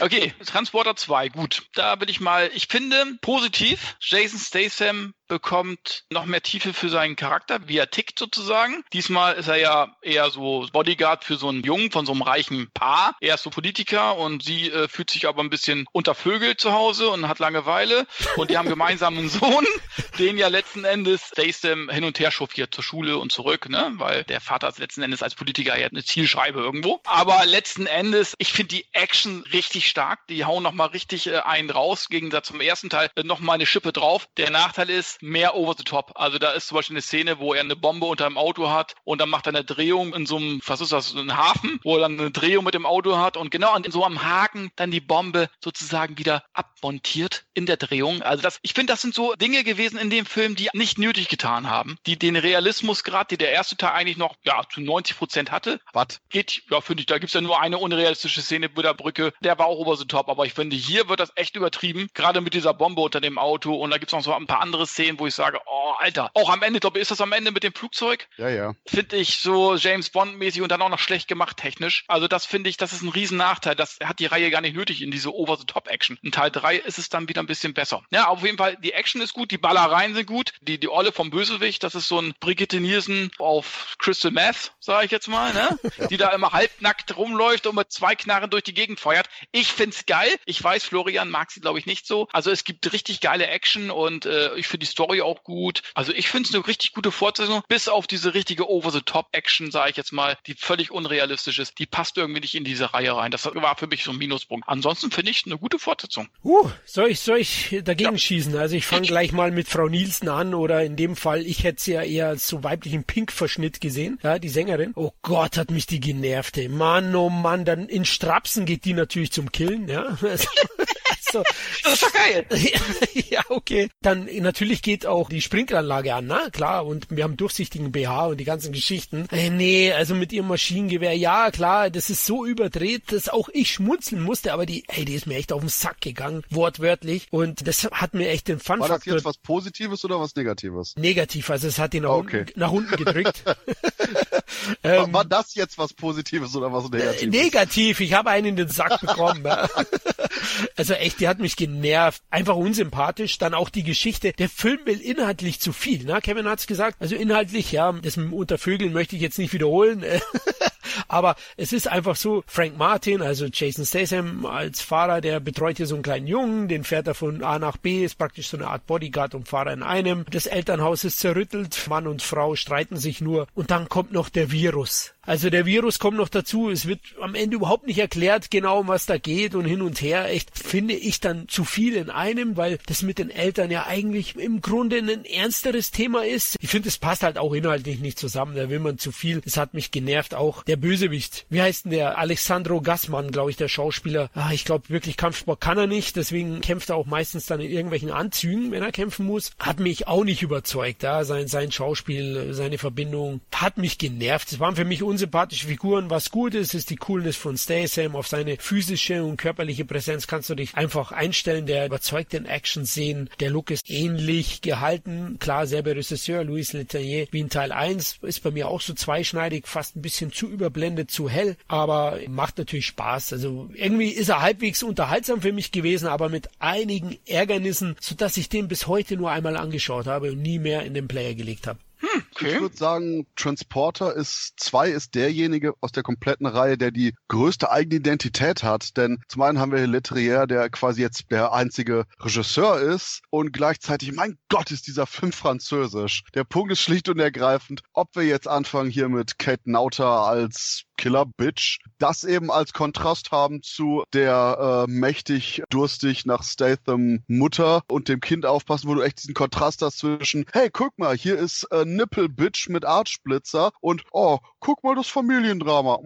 Okay, Transporter 2, gut. Da will ich mal, ich finde positiv, Jason Statham bekommt noch mehr Tiefe für seinen Charakter, wie er tickt sozusagen. Diesmal ist er ja eher so Bodyguard für so einen Jungen von so einem reichen Paar. Er ist so Politiker und sie äh, fühlt sich aber ein bisschen untervögelt zu Hause und hat Langeweile. Und die haben gemeinsam einen Sohn, den ja letzten Endes Statham hin und her chauffiert zur Schule und zurück, ne? Weil der Vater ist letzten Endes als Politiker ja eine Zielschreibe irgendwo. Aber letzten Endes, ich finde die Action richtig stark. Die hauen nochmal richtig äh, einen raus, im Gegensatz zum ersten Teil äh, nochmal eine Schippe drauf. Der Nachteil ist, mehr over the top. Also da ist zum Beispiel eine Szene, wo er eine Bombe unter dem Auto hat und dann macht er eine Drehung in so einem, was ist das, ein Hafen, wo er dann eine Drehung mit dem Auto hat und genau an so am Haken dann die Bombe sozusagen wieder abmontiert in der Drehung. Also das, ich finde, das sind so Dinge gewesen in dem Film, die nicht nötig getan haben, die den Realismus gerade, die der erste Teil eigentlich noch ja zu 90 Prozent hatte. Was? Geht, ja, finde ich, da gibt's ja nur eine unrealistische Szene mit der Brücke, der war auch over the top, aber ich finde, hier wird das echt übertrieben, gerade mit dieser Bombe unter dem Auto und da gibt's noch so ein paar andere Szenen, Szenen, wo ich sage, oh, Alter, auch am Ende, glaube ich, ist das am Ende mit dem Flugzeug? Ja, ja. Finde ich so James Bond-mäßig und dann auch noch schlecht gemacht technisch. Also das finde ich, das ist ein riesen Nachteil. Das hat die Reihe gar nicht nötig in diese Over-the-Top-Action. In Teil 3 ist es dann wieder ein bisschen besser. Ja, auf jeden Fall, die Action ist gut, die Ballereien sind gut. Die, die Olle vom Bösewicht, das ist so ein Brigitte Nielsen auf Crystal Meth, sage ich jetzt mal, ne? die da immer halbnackt rumläuft und mit zwei Knarren durch die Gegend feuert. Ich find's geil. Ich weiß, Florian mag sie, glaube ich, nicht so. Also es gibt richtig geile Action und äh, ich finde die Story auch gut. Also ich finde es eine richtig gute Fortsetzung, bis auf diese richtige Over-the-Top-Action, sage ich jetzt mal, die völlig unrealistisch ist. Die passt irgendwie nicht in diese Reihe rein. Das war für mich so ein Minuspunkt. Ansonsten finde ich eine gute Fortsetzung. Uh, soll ich, soll ich dagegen ja. schießen? Also ich fange gleich mal mit Frau Nielsen an oder in dem Fall, ich hätte sie ja eher als so weiblichen Pink-Verschnitt gesehen, ja, die Sängerin. Oh Gott, hat mich die genervt, ey. Mann, oh Mann, dann in Strapsen geht die natürlich zum Killen, ja. so. Das ist doch geil. ja, okay. Dann natürlich geht auch die Sprinkleranlage an, na klar. Und wir haben durchsichtigen BH und die ganzen Geschichten. Äh, nee, also mit ihrem Maschinengewehr, ja klar, das ist so überdreht, dass auch ich schmunzeln musste, aber die, ey, die ist mir echt auf den Sack gegangen, wortwörtlich. Und das hat mir echt den Fun War das jetzt was Positives oder was Negatives? Negativ, also es hat ihn nach, okay. unten, nach unten gedrückt. ähm, war, das jetzt was Positives oder was Negatives? Negativ, ich habe einen in den Sack bekommen. also echt, die hat mich genervt. Einfach unsympathisch. Dann auch die Geschichte. Der Film will inhaltlich zu viel. Ne? Kevin hat's gesagt. Also inhaltlich, ja, das mit Untervögeln möchte ich jetzt nicht wiederholen. Aber es ist einfach so, Frank Martin, also Jason Statham als Fahrer, der betreut hier so einen kleinen Jungen, den fährt er von A nach B, ist praktisch so eine Art Bodyguard und Fahrer in einem. Das Elternhaus ist zerrüttelt, Mann und Frau streiten sich nur und dann kommt noch der Virus. Also der Virus kommt noch dazu. Es wird am Ende überhaupt nicht erklärt, genau um was da geht und hin und her. Echt finde ich dann zu viel in einem, weil das mit den Eltern ja eigentlich im Grunde ein ernsteres Thema ist. Ich finde, es passt halt auch inhaltlich nicht zusammen. Da will man zu viel. Es hat mich genervt auch. Der Bösewicht. Wie heißt denn der? Alexandro Gassmann, glaube ich, der Schauspieler. Ah, ich glaube wirklich Kampfsport kann er nicht. Deswegen kämpft er auch meistens dann in irgendwelchen Anzügen, wenn er kämpfen muss. Hat mich auch nicht überzeugt. Ja, sein, sein Schauspiel, seine Verbindung hat mich genervt. Es waren für mich unsympathische Figuren. Was gut ist, ist die Coolness von Statham. Auf seine physische und körperliche Präsenz kannst du dich einfach einstellen. Der überzeugt den Action-Szenen. Der Look ist ähnlich gehalten. Klar, selber Regisseur, Louis Leterrier, wie in Teil 1. Ist bei mir auch so zweischneidig, fast ein bisschen zu überblendet, zu hell. Aber macht natürlich Spaß. Also irgendwie ist er halbwegs unterhaltsam für mich gewesen, aber mit einigen Ärgernissen, sodass ich den bis heute nur einmal angeschaut habe und nie mehr in den Player gelegt habe. Hm, okay. Ich würde sagen, Transporter ist zwei ist derjenige aus der kompletten Reihe, der die größte eigene Identität hat. Denn zum einen haben wir hier Letrier, der quasi jetzt der einzige Regisseur ist und gleichzeitig, mein Gott, ist dieser Film französisch. Der Punkt ist schlicht und ergreifend, ob wir jetzt anfangen hier mit Kate Nauter als Killer Bitch, das eben als Kontrast haben zu der äh, mächtig durstig nach Statham Mutter und dem Kind aufpassen, wo du echt diesen Kontrast hast zwischen, hey, guck mal, hier ist äh, Nipple Bitch mit Artsplitzer und oh, guck mal das Familiendrama.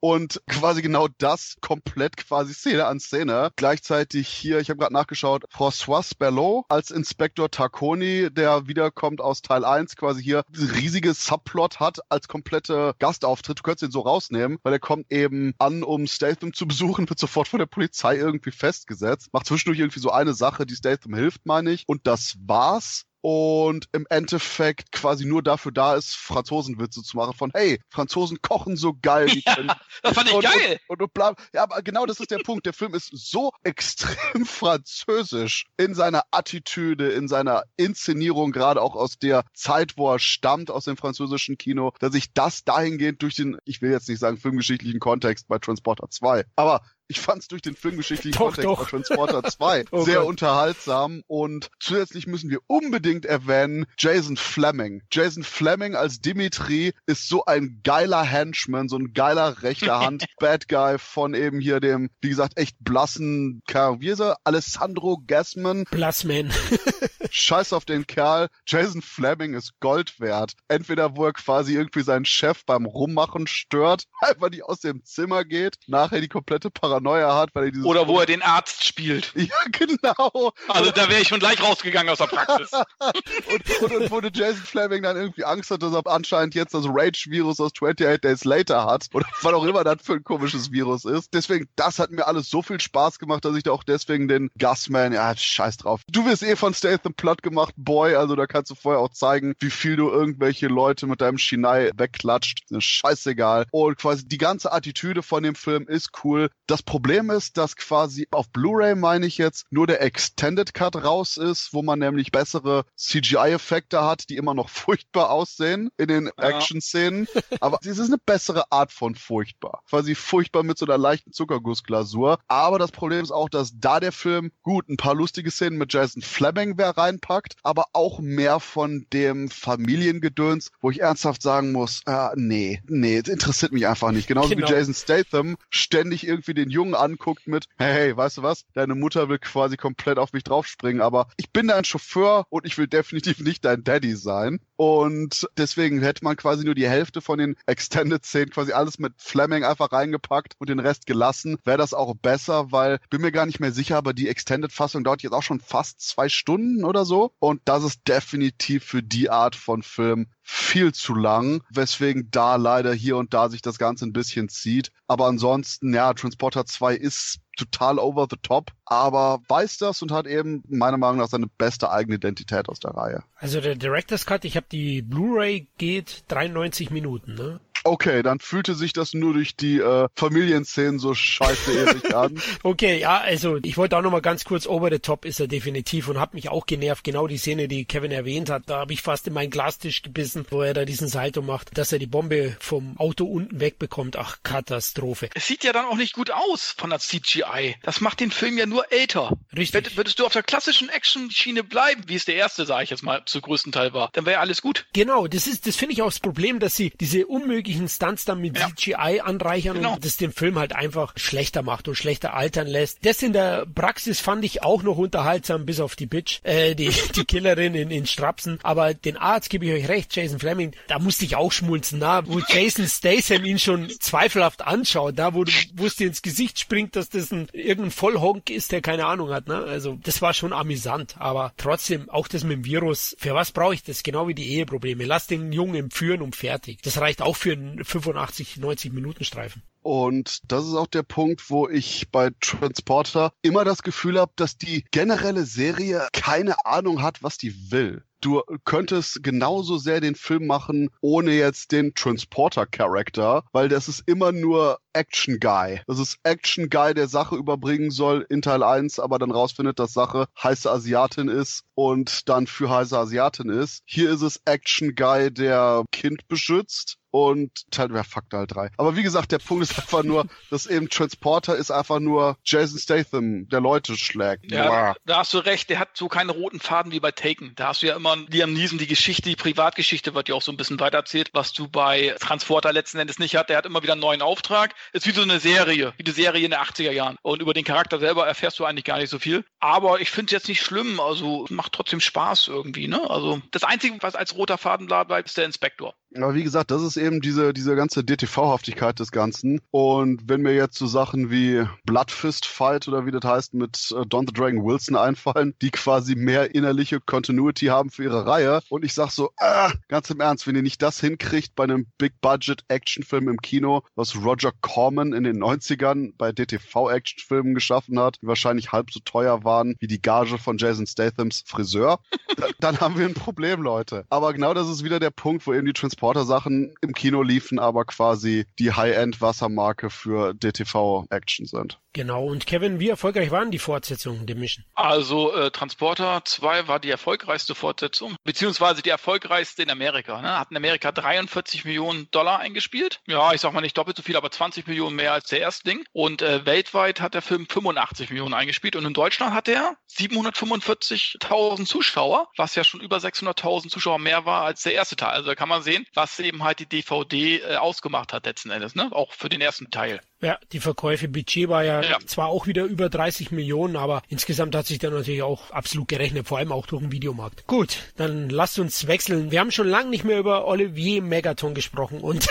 Und quasi genau das komplett quasi Szene an Szene. Gleichzeitig hier, ich habe gerade nachgeschaut, François Bellot als Inspektor Tarconi, der wiederkommt aus Teil 1, quasi hier riesiges Subplot hat als komplette Gastauftritt. Du könntest ihn so rausnehmen rausnehmen, weil er kommt eben an, um Statham zu besuchen, wird sofort von der Polizei irgendwie festgesetzt, macht zwischendurch irgendwie so eine Sache, die Statham hilft, meine ich, und das war's und im Endeffekt quasi nur dafür da ist, Franzosenwitze zu machen von, hey, Franzosen kochen so geil. Ja, das fand ich und, geil. Und, und, und ja, aber genau das ist der Punkt. Der Film ist so extrem französisch in seiner Attitüde, in seiner Inszenierung, gerade auch aus der Zeit, wo er stammt, aus dem französischen Kino, dass ich das dahingehend durch den, ich will jetzt nicht sagen filmgeschichtlichen Kontext bei Transporter 2, aber ich fand es durch den filmgeschichtlichen doch, Kontext doch. Transporter 2 oh sehr Gott. unterhaltsam und zusätzlich müssen wir unbedingt erwähnen Jason Fleming. Jason Fleming als Dimitri ist so ein geiler Henchman, so ein geiler rechter Hand Bad Guy von eben hier dem, wie gesagt, echt blassen Kerl. Wie ist er? Alessandro Gassman. Plasman. Scheiß auf den Kerl. Jason Fleming ist Gold wert. Entweder wo er quasi irgendwie seinen Chef beim Rummachen stört, einfach nicht aus dem Zimmer geht, nachher die komplette Paranoia hat, weil er dieses Oder wo er den Arzt spielt. ja, genau. Also da wäre ich schon gleich rausgegangen aus der Praxis. Und, und, und wo der Jason Fleming dann irgendwie Angst hat, dass er anscheinend jetzt das Rage-Virus aus 28 Days Later hat. Oder was auch immer das für ein komisches Virus ist. Deswegen, das hat mir alles so viel Spaß gemacht, dass ich da auch deswegen den Gusman, ja, scheiß drauf. Du wirst eh von Statham platt gemacht, Boy. Also da kannst du vorher auch zeigen, wie viel du irgendwelche Leute mit deinem Shinai wegklatscht. Scheißegal. Und quasi die ganze Attitüde von dem Film ist cool. Das Problem ist, dass quasi auf Blu-ray, meine ich jetzt, nur der Extended Cut raus ist, wo man nämlich bessere CGI-Effekte hat, die immer noch furchtbar aussehen in den Ja. Action-Szenen. Aber es ist eine bessere Art von furchtbar. Quasi furchtbar mit so einer leichten Zuckergussglasur. Aber das Problem ist auch, dass da der Film gut ein paar lustige Szenen mit Jason Fleming wer reinpackt, aber auch mehr von dem Familiengedöns, wo ich ernsthaft sagen muss, äh, nee, nee, interessiert mich einfach nicht. Genauso Genau. wie Jason Statham ständig irgendwie den Jungen anguckt mit, hey, hey, weißt du was? Deine Mutter will quasi komplett auf mich draufspringen, aber ich bin dein Chauffeur und ich will definitiv nicht dein Daddy sein. Und deswegen hätte man quasi nur die Hälfte von den Extended-Szenen quasi alles mit Fleming einfach reingepackt und den Rest gelassen. Wäre das auch besser, weil bin mir gar nicht mehr sicher, aber die Extended-Fassung dauert jetzt auch schon fast zwei Stunden oder so. Und das ist definitiv für die Art von Film viel zu lang, weswegen da leider hier und da sich das Ganze ein bisschen zieht. Aber ansonsten, ja, Transporter 2 ist total over the top, aber weiß das und hat eben meiner Meinung nach seine beste eigene Identität aus der Reihe. Also der Director's Cut, ich habe die Blu-ray geht 93 Minuten, ne? Okay, dann fühlte sich das nur durch die äh, Familienszenen so scheiße ewig an. Okay, ja, also ich wollte auch noch mal ganz kurz, over the top ist er definitiv und hat mich auch genervt, genau die Szene, die Kevin erwähnt hat, da habe ich fast in meinen Glastisch gebissen, wo er da diesen Salto macht, dass er die Bombe vom Auto unten wegbekommt. Ach, Katastrophe. Es sieht ja dann auch nicht gut aus von der CGI. Das macht den Film ja nur älter. Richtig. Würd- Würdest du auf der klassischen Action-Schiene bleiben, wie es der erste, sage ich jetzt mal, zu größten Teil war, dann wäre ja alles gut. Genau, das ist, das finde ich auch das Problem, dass sie diese unmöglichen Stunts dann mit Ja. CGI anreichern Genau. und das den Film halt einfach schlechter macht und schlechter altern lässt. Das in der Praxis fand ich auch noch unterhaltsam, bis auf die Bitch, äh, die, die Killerin in, in Strapsen. Aber den Arzt gebe ich euch recht, Jason Fleming, da musste ich auch schmulzen, na, wo Jason Statham ihn schon zweifelhaft anschaut, da wo, du- wo es dir ins Gesicht springt, dass das ein irgendein Vollhonk ist, der keine Ahnung hat, ne? Also das war schon amüsant, aber trotzdem auch das mit dem Virus. Für was brauche ich das? Genau wie die Eheprobleme. Lass den Jungen entführen und fertig. Das reicht auch für einen 85, 90 Minuten Streifen. Und das ist auch der Punkt, wo ich bei Transporter immer das Gefühl habe, dass die generelle Serie keine Ahnung hat, was die will. Du könntest genauso sehr den Film machen, ohne jetzt den Transporter-Charakter, weil das ist immer nur Action Guy. Das ist Action Guy, der Sache überbringen soll in Teil 1, aber dann rausfindet, dass Sache heiße Asiatin ist und dann für heiße Asiatin ist. Hier ist es Action Guy, der Kind beschützt und Teil, ja, fuck Teil 3. Aber wie gesagt, der Punkt ist einfach nur, dass eben Transporter ist einfach nur Jason Statham, der Leute schlägt. Ja, Boah. da hast du recht, der hat so keinen roten Faden wie bei Taken. Da hast du ja immer Liam Neeson, die Geschichte, die Privatgeschichte wird ja auch so ein bisschen weitererzählt, was du bei Transporter letzten Endes nicht hast. Der hat immer wieder einen neuen Auftrag. Ist wie so eine Serie, wie die Serie in den 80er Jahren. Und über den Charakter selber erfährst du eigentlich gar nicht so viel. Aber ich finde es jetzt nicht schlimm, also macht trotzdem Spaß irgendwie, ne? Also das Einzige, was als roter Faden bleibt, ist der Inspektor. Aber wie gesagt, das ist eben diese, diese ganze DTV-Haftigkeit des Ganzen. Und wenn mir jetzt so Sachen wie Bloodfist Fight oder wie das heißt mit äh, Don the Dragon Wilson einfallen, die quasi mehr innerliche Continuity haben für ihre Reihe. Und ich sag so, ah, ganz im Ernst, wenn ihr nicht das hinkriegt bei einem Big-Budget-Actionfilm im Kino, was Roger Corman in den 90ern bei DTV-Actionfilmen geschaffen hat, die wahrscheinlich halb so teuer waren wie die Gage von Jason Stathams Friseur, dann haben wir ein Problem, Leute. Aber genau das ist wieder der Punkt, wo eben die Transporter-Sachen im Kino liefen, aber quasi die High-End-Wassermarke für DTV-Action sind. Genau, und Kevin, wie erfolgreich waren die Fortsetzungen der Mission? Also äh, Transporter 2 war die erfolgreichste Fortsetzung, beziehungsweise die erfolgreichste in Amerika. Ne? Hat in Amerika 43 Millionen Dollar eingespielt. Ja, ich sag mal nicht doppelt so viel, aber 20 Millionen mehr als der Erstling. Und äh, weltweit hat der Film 85 Millionen eingespielt und in Deutschland hat er 745.000 Zuschauer, was ja schon über 600.000 Zuschauer mehr war als der erste Teil. Also da kann man sehen, was eben halt die DVD äh, ausgemacht hat letzten Endes, ne? auch für den ersten Teil. Ja, die Verkäufe, Budget war ja, ja, zwar auch wieder über 30 Millionen, aber insgesamt hat sich da natürlich auch absolut gerechnet, vor allem auch durch den Videomarkt. Gut, dann lasst uns wechseln. Wir haben schon lange nicht mehr über Olivier Megaton gesprochen und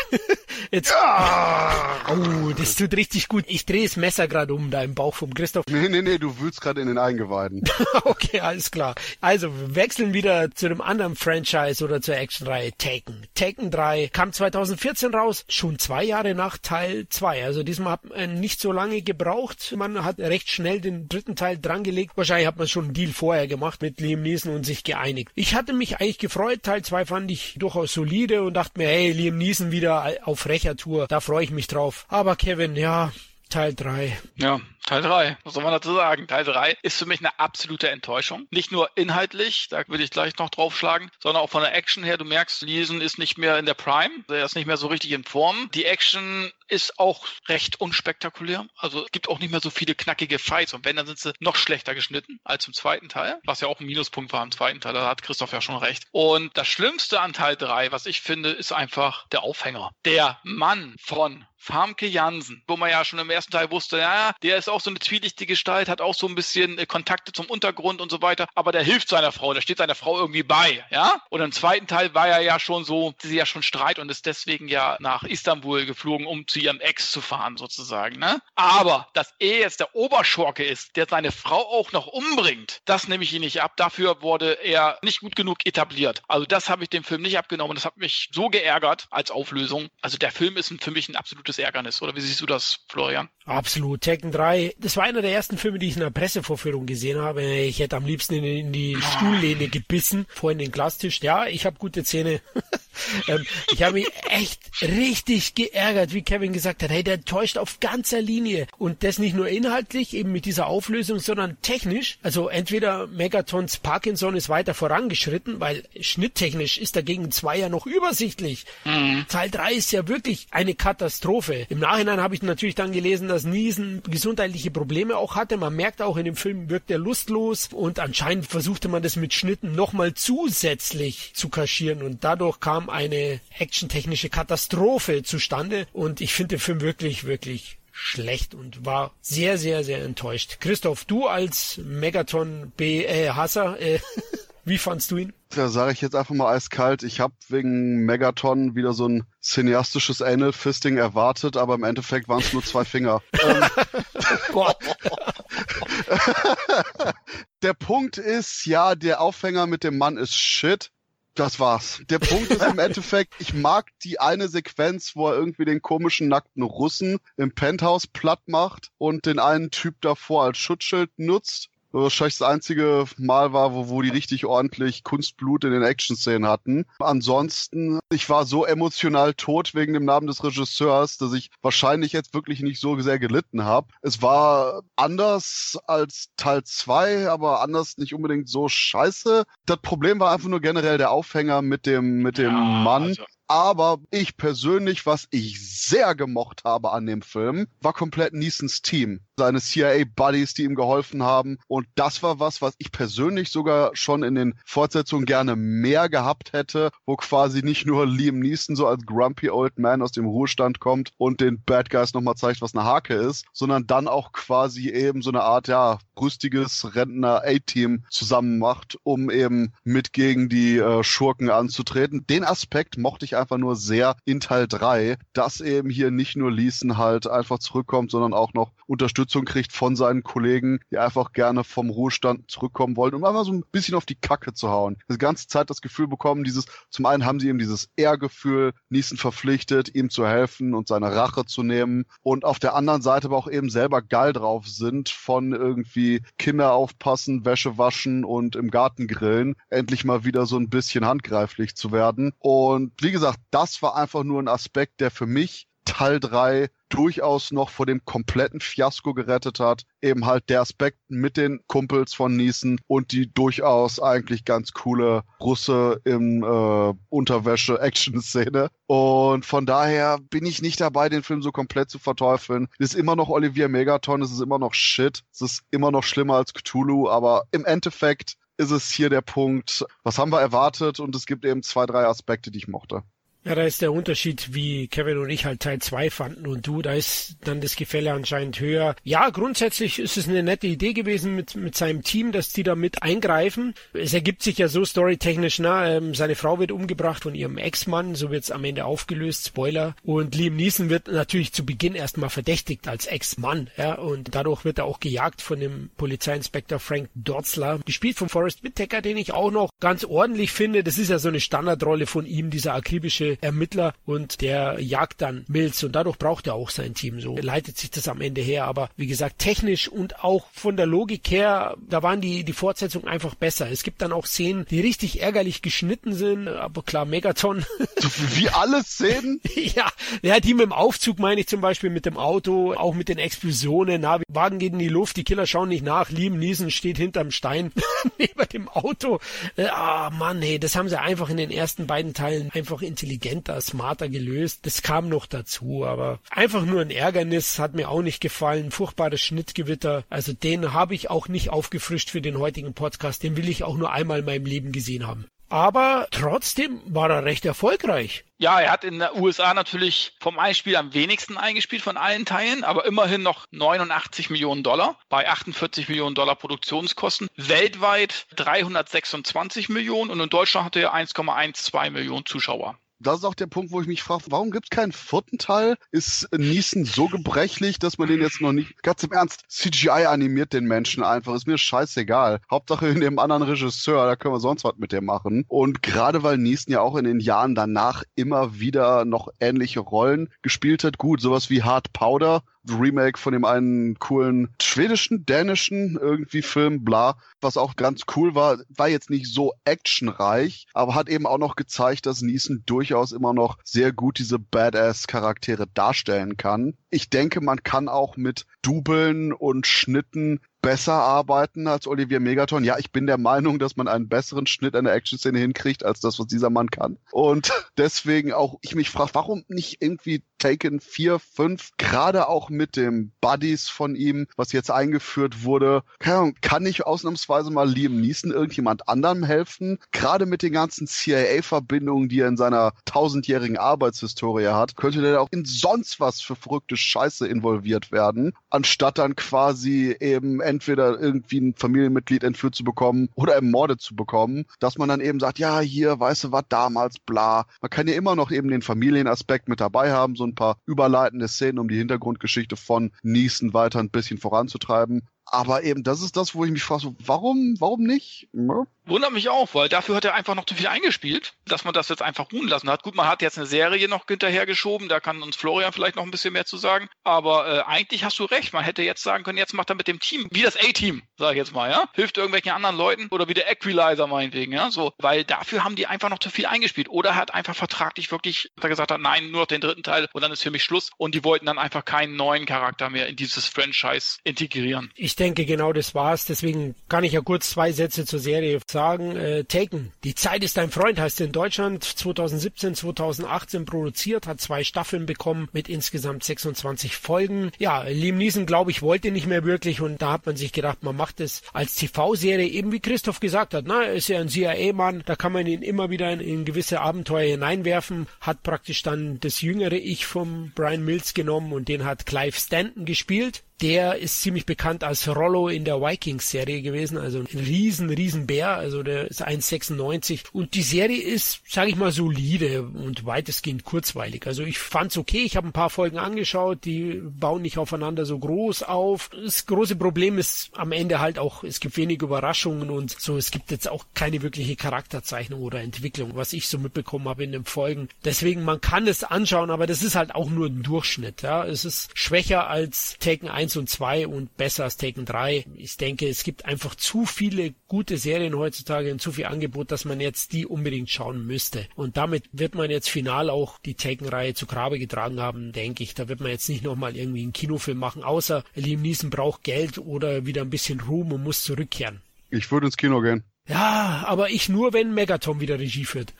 jetzt, ja. oh, das tut richtig gut. Ich drehe das Messer gerade um da im Bauch vom Christoph. Nee, nee, nee, du wühlst gerade in den Eingeweiden. okay, alles klar. Also, wir wechseln wieder zu einem anderen Franchise oder zur Actionreihe Taken. Taken 3 kam 2014 raus, schon zwei Jahre nach Teil 2. Also diesmal hat man nicht so lange gebraucht. Man hat recht schnell den dritten Teil drangelegt. Wahrscheinlich hat man schon einen Deal vorher gemacht mit Liam Neeson und sich geeinigt. Ich hatte mich eigentlich gefreut. Teil 2 fand ich durchaus solide und dachte mir, hey, Liam Neeson wieder auf Rechertour. Da freue ich mich drauf. Aber Kevin, ja, Teil 3. Ja, Teil 3, was soll man dazu sagen? Teil 3 ist für mich eine absolute Enttäuschung. Nicht nur inhaltlich, da würde ich gleich noch draufschlagen, sondern auch von der Action her. Du merkst, Leeson ist nicht mehr in der Prime, er ist nicht mehr so richtig in Form. Die Action ist auch recht unspektakulär. Also es gibt auch nicht mehr so viele knackige Fights und wenn, dann sind sie noch schlechter geschnitten als im zweiten Teil, was ja auch ein Minuspunkt war im zweiten Teil, da hat Christoph ja schon recht. Und das Schlimmste an Teil 3, was ich finde, ist einfach der Aufhänger. Der Mann von Famke Jansen, wo man ja schon im ersten Teil wusste, ja, der ist auch so eine zwielichtige Gestalt, hat auch so ein bisschen äh, Kontakte zum Untergrund und so weiter, aber der hilft seiner Frau, der steht seiner Frau irgendwie bei, ja? Und im zweiten Teil war er ja schon so, sie ja schon Streit und ist deswegen ja nach Istanbul geflogen, um zu ihrem Ex zu fahren sozusagen, ne? Aber, dass er jetzt der Oberschurke ist, der seine Frau auch noch umbringt, das nehme ich ihn nicht ab. Dafür wurde er nicht gut genug etabliert. Also das habe ich dem Film nicht abgenommen. Das hat mich so geärgert als Auflösung. Also der Film ist für mich ein absolutes großes Ärgernis. Oder wie siehst du das, Florian? Absolut. Tekken 3, das war einer der ersten Filme, die ich in der Pressevorführung gesehen habe. Ich hätte am liebsten in, in die Stuhllehne gebissen, vorhin den Glastisch. Ja, ich habe gute Zähne. ähm, ich habe mich echt richtig geärgert, wie Kevin gesagt hat. Hey, der täuscht auf ganzer Linie. Und das nicht nur inhaltlich, eben mit dieser Auflösung, sondern technisch. Also entweder Megatons Parkinson ist weiter vorangeschritten, weil schnitttechnisch ist dagegen zwei ja noch übersichtlich. Mhm. Teil 3 ist ja wirklich eine Katastrophe. Im Nachhinein habe ich natürlich dann gelesen, dass Niesen gesundheitliche Probleme auch hatte. Man merkt auch in dem Film wirkt er lustlos und anscheinend versuchte man das mit Schnitten nochmal zusätzlich zu kaschieren und dadurch kam eine actiontechnische Katastrophe zustande und ich finde den Film wirklich, wirklich schlecht und war sehr, sehr, sehr enttäuscht. Christoph, du als Megaton B äh, Hasser, äh, wie fandst du ihn? Ja, sage ich jetzt einfach mal eiskalt. Ich habe wegen Megaton wieder so ein cineastisches Anal Fisting erwartet, aber im Endeffekt waren es nur zwei Finger. der Punkt ist, ja, der Aufhänger mit dem Mann ist shit. Das war's. Der Punkt ist im Endeffekt, ich mag die eine Sequenz, wo er irgendwie den komischen nackten Russen im Penthouse platt macht und den einen Typ davor als Schutzschild nutzt wahrscheinlich das einzige Mal war, wo, wo die richtig ordentlich Kunstblut in den Action-Szenen hatten. Ansonsten, ich war so emotional tot wegen dem Namen des Regisseurs, dass ich wahrscheinlich jetzt wirklich nicht so sehr gelitten habe. Es war anders als Teil 2, aber anders nicht unbedingt so scheiße. Das Problem war einfach nur generell der Aufhänger mit dem, mit dem ja, Mann. Also aber ich persönlich, was ich sehr gemocht habe an dem Film, war komplett Neesons Team. Seine CIA-Buddies, die ihm geholfen haben. Und das war was, was ich persönlich sogar schon in den Fortsetzungen gerne mehr gehabt hätte, wo quasi nicht nur Liam Neeson so als grumpy old man aus dem Ruhestand kommt und den Bad Guys nochmal zeigt, was eine Hake ist, sondern dann auch quasi eben so eine Art, ja, rüstiges Rentner-A-Team zusammen macht, um eben mit gegen die äh, Schurken anzutreten. Den Aspekt mochte ich ich einfach nur sehr in Teil 3, dass eben hier nicht nur Leeson halt einfach zurückkommt, sondern auch noch Unterstützung kriegt von seinen Kollegen, die einfach gerne vom Ruhestand zurückkommen wollen, um einfach so ein bisschen auf die Kacke zu hauen. Die ganze Zeit das Gefühl bekommen, dieses, zum einen haben sie eben dieses Ehrgefühl, Neeson verpflichtet, ihm zu helfen und seine Rache zu nehmen und auf der anderen Seite aber auch eben selber geil drauf sind von irgendwie Kinder aufpassen, Wäsche waschen und im Garten grillen, endlich mal wieder so ein bisschen handgreiflich zu werden. Und wie gesagt, das war einfach nur ein Aspekt, der für mich Teil 3 durchaus noch vor dem kompletten Fiasko gerettet hat. Eben halt der Aspekt mit den Kumpels von Niesen und die durchaus eigentlich ganz coole Russe im äh, Unterwäsche-Action-Szene. Und von daher bin ich nicht dabei, den Film so komplett zu verteufeln. Es ist immer noch Olivier Megaton, es ist immer noch Shit, es ist immer noch schlimmer als Cthulhu, aber im Endeffekt ist es hier der Punkt, was haben wir erwartet und es gibt eben zwei, drei Aspekte, die ich mochte. Ja, da ist der Unterschied, wie Kevin und ich halt Teil 2 fanden und du, da ist dann das Gefälle anscheinend höher. Ja, grundsätzlich ist es eine nette Idee gewesen mit, mit seinem Team, dass die da mit eingreifen. Es ergibt sich ja so storytechnisch, na, ähm, seine Frau wird umgebracht von ihrem Ex-Mann, so wird's am Ende aufgelöst, Spoiler. Und Liam Neeson wird natürlich zu Beginn erstmal verdächtigt als Ex-Mann, ja, und dadurch wird er auch gejagt von dem Polizeiinspektor Frank Dotzler, gespielt von Forrest Whitaker, den ich auch noch ganz ordentlich finde. Das ist ja so eine Standardrolle von ihm, dieser akribische Ermittler und der jagt dann Mills und dadurch braucht er auch sein Team. So leitet sich das am Ende her. Aber wie gesagt, technisch und auch von der Logik her, da waren die, die Fortsetzungen einfach besser. Es gibt dann auch Szenen, die richtig ärgerlich geschnitten sind, aber klar, Megaton. Wie alle Szenen? ja, ja, die mit dem Aufzug meine ich zum Beispiel mit dem Auto, auch mit den Explosionen. Na, Wagen geht in die Luft, die Killer schauen nicht nach, Liam Niesen steht hinterm Stein neben dem Auto. Äh, ah, Mann, hey, das haben sie einfach in den ersten beiden Teilen einfach intelligent intelligenter, smarter gelöst. Das kam noch dazu, aber einfach nur ein Ärgernis, hat mir auch nicht gefallen. Furchtbares Schnittgewitter. Also den habe ich auch nicht aufgefrischt für den heutigen Podcast. Den will ich auch nur einmal in meinem Leben gesehen haben. Aber trotzdem war er recht erfolgreich. Ja, er hat in den USA natürlich vom Einspiel am wenigsten eingespielt von allen Teilen, aber immerhin noch 89 Millionen Dollar bei 48 Millionen Dollar Produktionskosten. Weltweit 326 Millionen und in Deutschland hatte er 1,12 Millionen Zuschauer das ist auch der Punkt, wo ich mich frage, warum gibt es keinen vierten Teil? Ist Niesen so gebrechlich, dass man den jetzt noch nicht, ganz im Ernst, CGI animiert den Menschen einfach, ist mir scheißegal. Hauptsache in dem anderen Regisseur, da können wir sonst was mit dem machen. Und gerade weil Niesen ja auch in den Jahren danach immer wieder noch ähnliche Rollen gespielt hat, gut, sowas wie Hard Powder, Remake von dem einen coolen schwedischen, dänischen irgendwie Film, bla, was auch ganz cool war, war jetzt nicht so actionreich, aber hat eben auch noch gezeigt, dass Neeson durchaus immer noch sehr gut diese Badass-Charaktere darstellen kann. Ich denke, man kann auch mit Dubeln und Schnitten besser arbeiten als Olivier Megaton. Ja, ich bin der Meinung, dass man einen besseren Schnitt der Action-Szene hinkriegt, als das, was dieser Mann kann. Und deswegen auch ich mich frage, warum nicht irgendwie Taken 4, 5, gerade auch mit dem Buddies von ihm, was jetzt eingeführt wurde, kann, kann ich ausnahmsweise mal Liam Neeson irgendjemand anderem helfen? Gerade mit den ganzen CIA-Verbindungen, die er in seiner tausendjährigen Arbeitshistorie hat, könnte der auch in sonst was für verrückte Scheiße involviert werden, anstatt dann quasi eben entweder irgendwie ein Familienmitglied entführt zu bekommen oder ermordet zu bekommen, dass man dann eben sagt, ja, hier, weißt du, was damals, bla. Man kann ja immer noch eben den Familienaspekt mit dabei haben, so ein paar überleitende Szenen, um die Hintergrundgeschichte von Neeson weiter ein bisschen voranzutreiben. Aber eben, das ist das, wo ich mich frage, so, warum, warum nicht? Ja. Wundert mich auch, weil dafür hat er einfach noch zu viel eingespielt, dass man das jetzt einfach ruhen lassen hat. Gut, man hat jetzt eine Serie noch hinterhergeschoben, da kann uns Florian vielleicht noch ein bisschen mehr zu sagen. Aber äh, eigentlich hast du recht, man hätte jetzt sagen können, jetzt macht er mit dem Team, wie das A-Team, sage ich jetzt mal, ja, hilft irgendwelchen anderen Leuten oder wie der Equalizer meinetwegen, ja, so, weil dafür haben die einfach noch zu viel eingespielt. Oder hat einfach vertraglich wirklich, da gesagt hat, nein, nur noch den dritten Teil und dann ist für mich Schluss. Und die wollten dann einfach keinen neuen Charakter mehr in dieses Franchise integrieren. Ich denke, genau das war's. Deswegen kann ich ja kurz zwei Sätze zur Serie sagen. Äh, Taken. Die Zeit ist dein Freund heißt in Deutschland 2017, 2018 produziert, hat zwei Staffeln bekommen mit insgesamt 26 Folgen. Ja, Liam Neeson, glaube ich, wollte nicht mehr wirklich und da hat man sich gedacht, man macht es als TV-Serie, eben wie Christoph gesagt hat. Na, ist ja ein CIA-Mann, da kann man ihn immer wieder in, in gewisse Abenteuer hineinwerfen, hat praktisch dann das jüngere Ich vom Brian Mills genommen und den hat Clive Stanton gespielt Der ist ziemlich bekannt als Rollo in der Vikings-Serie gewesen, also ein riesen, riesen Bär, also der ist 1,96 und die Serie ist, sage ich mal, solide und weitestgehend kurzweilig. Also ich fand's okay, ich habe ein paar Folgen angeschaut, die bauen nicht aufeinander so groß auf. Das große Problem ist am Ende halt auch, es gibt wenig Überraschungen und so, es gibt jetzt auch keine wirkliche Charakterzeichnung oder Entwicklung, was ich so mitbekommen habe in den Folgen. Deswegen, man kann es anschauen, aber das ist halt auch nur ein Durchschnitt. Ja, es ist schwächer als Taken 1 und 2 und besser als Taken 3. Ich denke, es gibt einfach zu viele gute Serien heutzutage und zu viel Angebot, dass man jetzt die unbedingt schauen müsste. Und damit wird man jetzt final auch die Taken-Reihe zu Grabe getragen haben, denke ich. Da wird man jetzt nicht nochmal irgendwie einen Kinofilm machen, außer Liam Neeson braucht Geld oder wieder ein bisschen Ruhm und muss zurückkehren. Ich würde ins Kino gehen. Ja, aber ich nur, wenn Megatom wieder Regie führt.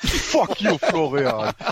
Fuck you, Florian.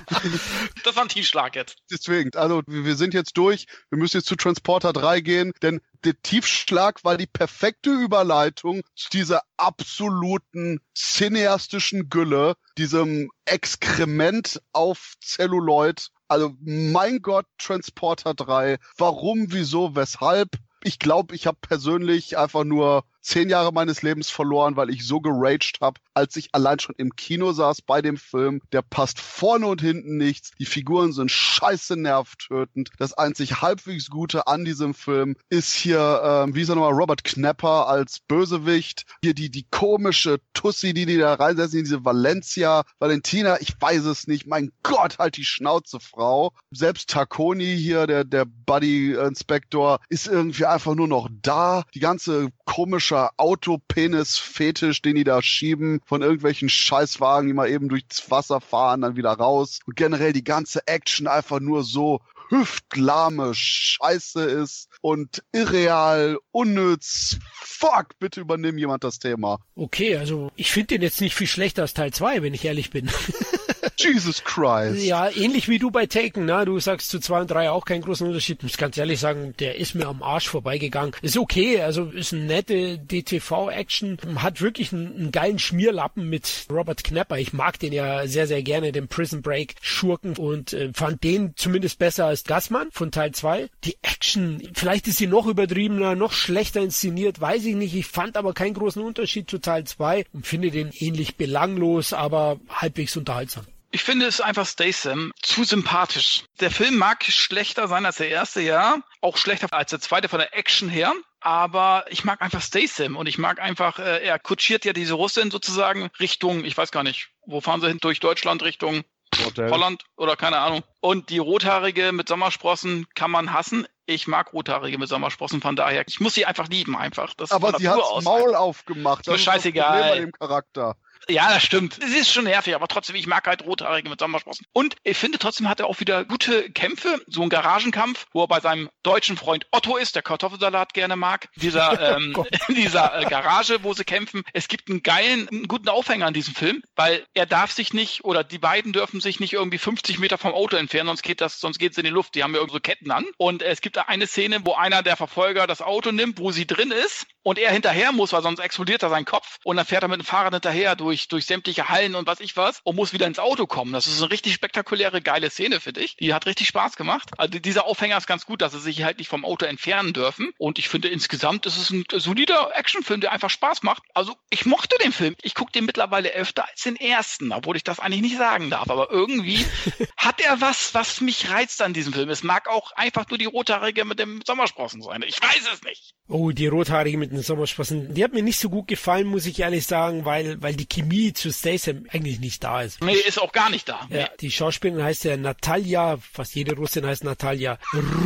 Das war ein Tiefschlag jetzt. Deswegen, also wir sind jetzt durch. Wir müssen jetzt zu Transporter 3 gehen, denn der Tiefschlag war die perfekte Überleitung zu dieser absoluten cineastischen Gülle, diesem Exkrement auf Celluloid. Also mein Gott, Transporter 3. Warum, wieso, weshalb? Ich glaube, ich habe persönlich einfach nur zehn Jahre meines Lebens verloren, weil ich so geraged habe, als ich allein schon im Kino saß bei dem Film. Der passt vorne und hinten nichts. Die Figuren sind scheiße nervtötend. Das einzig halbwegs Gute an diesem Film ist hier, ähm, wie ist er nochmal, Robert Knapper als Bösewicht. Hier die, die komische Tussi, die die da reinsetzen, diese Valencia, Valentina, ich weiß es nicht. Mein Gott, halt die Schnauze, Frau. Selbst Takoni hier, der, der Buddy-Inspektor, ist irgendwie einfach nur noch da. Die ganze komischer Autopenis-Fetisch, den die da schieben, von irgendwelchen Scheißwagen, die mal eben durchs Wasser fahren, dann wieder raus. Und generell die ganze Action einfach nur so hüftlahme Scheiße ist und irreal, unnütz. Fuck, bitte übernimm jemand das Thema. Okay, also ich finde den jetzt nicht viel schlechter als Teil 2, wenn ich ehrlich bin. Jesus Christ. Ja, ähnlich wie du bei Taken, ne? Du sagst zu 2 und 3 auch keinen großen Unterschied. Ich muss ganz ehrlich sagen, der ist mir am Arsch vorbeigegangen. Ist okay, also ist eine nette DTV-Action. Hat wirklich einen, einen, geilen Schmierlappen mit Robert Knapper. Ich mag den ja sehr, sehr gerne, den Prison Break Schurken und äh, fand den zumindest besser als Gassmann von Teil 2. Die Action, vielleicht ist sie noch übertriebener, noch schlechter inszeniert, weiß ich nicht. Ich fand aber keinen großen Unterschied zu Teil 2 und finde den ähnlich belanglos, aber halbwegs unterhaltsam. Ich finde es einfach Statham zu sympathisch. Der Film mag schlechter sein als der erste, ja. Auch schlechter als der zweite von der Action her. Aber ich mag einfach Statham und ich mag einfach, äh, er kutschiert ja diese Russin sozusagen Richtung, ich weiß gar nicht, wo fahren sie hin? Durch Deutschland Richtung Hotel. Holland oder keine Ahnung. Und die Rothaarige mit Sommersprossen kann man hassen. Ich mag Rothaarige mit Sommersprossen, von daher, ich muss sie einfach lieben, einfach. Das Aber sie hat Maul aufgemacht. Das ist scheißegal. Das Problem bei dem Charakter. Ja, das stimmt. Es ist schon nervig, aber trotzdem, ich mag halt Rothaarige mit Sommersprossen. Und ich finde trotzdem hat er auch wieder gute Kämpfe, so ein Garagenkampf, wo er bei seinem deutschen Freund Otto ist, der Kartoffelsalat gerne mag. Dieser, ähm, dieser äh, Garage, wo sie kämpfen. Es gibt einen geilen, einen guten Aufhänger an diesem Film, weil er darf sich nicht, oder die beiden dürfen sich nicht irgendwie 50 Meter vom Auto entfernen, sonst geht das, sonst geht es in die Luft. Die haben ja irgendwie so Ketten an. Und es gibt da eine Szene, wo einer der Verfolger das Auto nimmt, wo sie drin ist und er hinterher muss, weil sonst explodiert er sein Kopf und dann fährt er mit dem Fahrrad hinterher durch, durch sämtliche Hallen und was ich was und muss wieder ins Auto kommen. Das ist eine richtig spektakuläre, geile Szene, finde ich. Die hat richtig Spaß gemacht. Also dieser Aufhänger ist ganz gut, dass sie sich halt nicht vom Auto entfernen dürfen und ich finde insgesamt ist es ein solider Actionfilm, der einfach Spaß macht. Also ich mochte den Film. Ich gucke den mittlerweile öfter als den ersten, obwohl ich das eigentlich nicht sagen darf, aber irgendwie hat er was, was mich reizt an diesem Film. Es mag auch einfach nur die rothaarige mit dem Sommersprossen sein. Ich weiß es nicht. Oh, die rothaarige mit den Sommersprossen. Die hat mir nicht so gut gefallen, muss ich ehrlich sagen, weil, weil die Chemie zu Statham eigentlich nicht da ist. Nee, ist auch gar nicht da. Ja, die Schauspielerin heißt ja Natalia, fast jede Russin heißt Natalia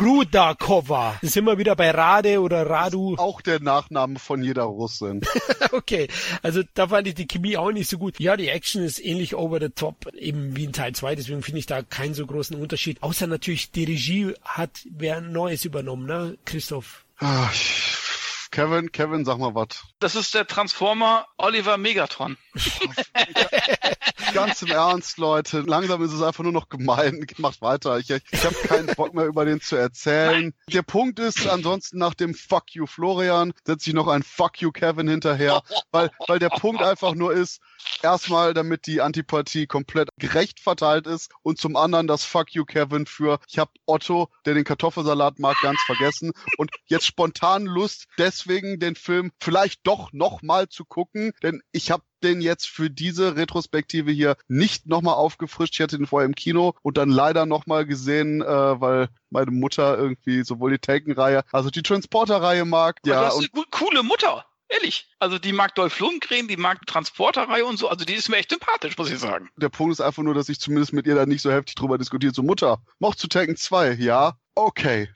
Rudakova. Das sind wir wieder bei Rade oder Radu. Auch der Nachname von jeder Russin. okay, also da fand ich die Chemie auch nicht so gut. Ja, die Action ist ähnlich over the top, eben wie in Teil 2, deswegen finde ich da keinen so großen Unterschied. Außer natürlich, die Regie hat wer Neues übernommen, ne? Christoph Ach, Kevin, Kevin, sag mal was. Das ist der Transformer Oliver Megatron. ganz im Ernst, Leute. Langsam ist es einfach nur noch gemein. Macht weiter. Ich, ich habe keinen Bock mehr über den zu erzählen. Der Punkt ist, ansonsten nach dem Fuck you Florian setze ich noch ein Fuck you Kevin hinterher, weil, weil der Punkt einfach nur ist, erstmal, damit die Antipathie komplett gerecht verteilt ist und zum anderen das Fuck you Kevin für ich habe Otto, der den Kartoffelsalat mag, ganz vergessen und jetzt spontan Lust, deswegen den Film vielleicht doch nochmal zu gucken, denn ich habe den jetzt für diese Retrospektive hier nicht nochmal aufgefrischt. Ich hatte den vorher im Kino und dann leider nochmal gesehen, äh, weil meine Mutter irgendwie sowohl die Taken-Reihe, also die Transporter-Reihe mag. Aber ja, du hast eine coole Mutter. Ehrlich. Also die mag Dolph Lundgren, die mag Transporterreihe und so. Also die ist mir echt sympathisch, muss ich sagen. Der Punkt ist einfach nur, dass ich zumindest mit ihr da nicht so heftig drüber diskutiert. So, Mutter, mocht zu Taken 2? Ja. Okay.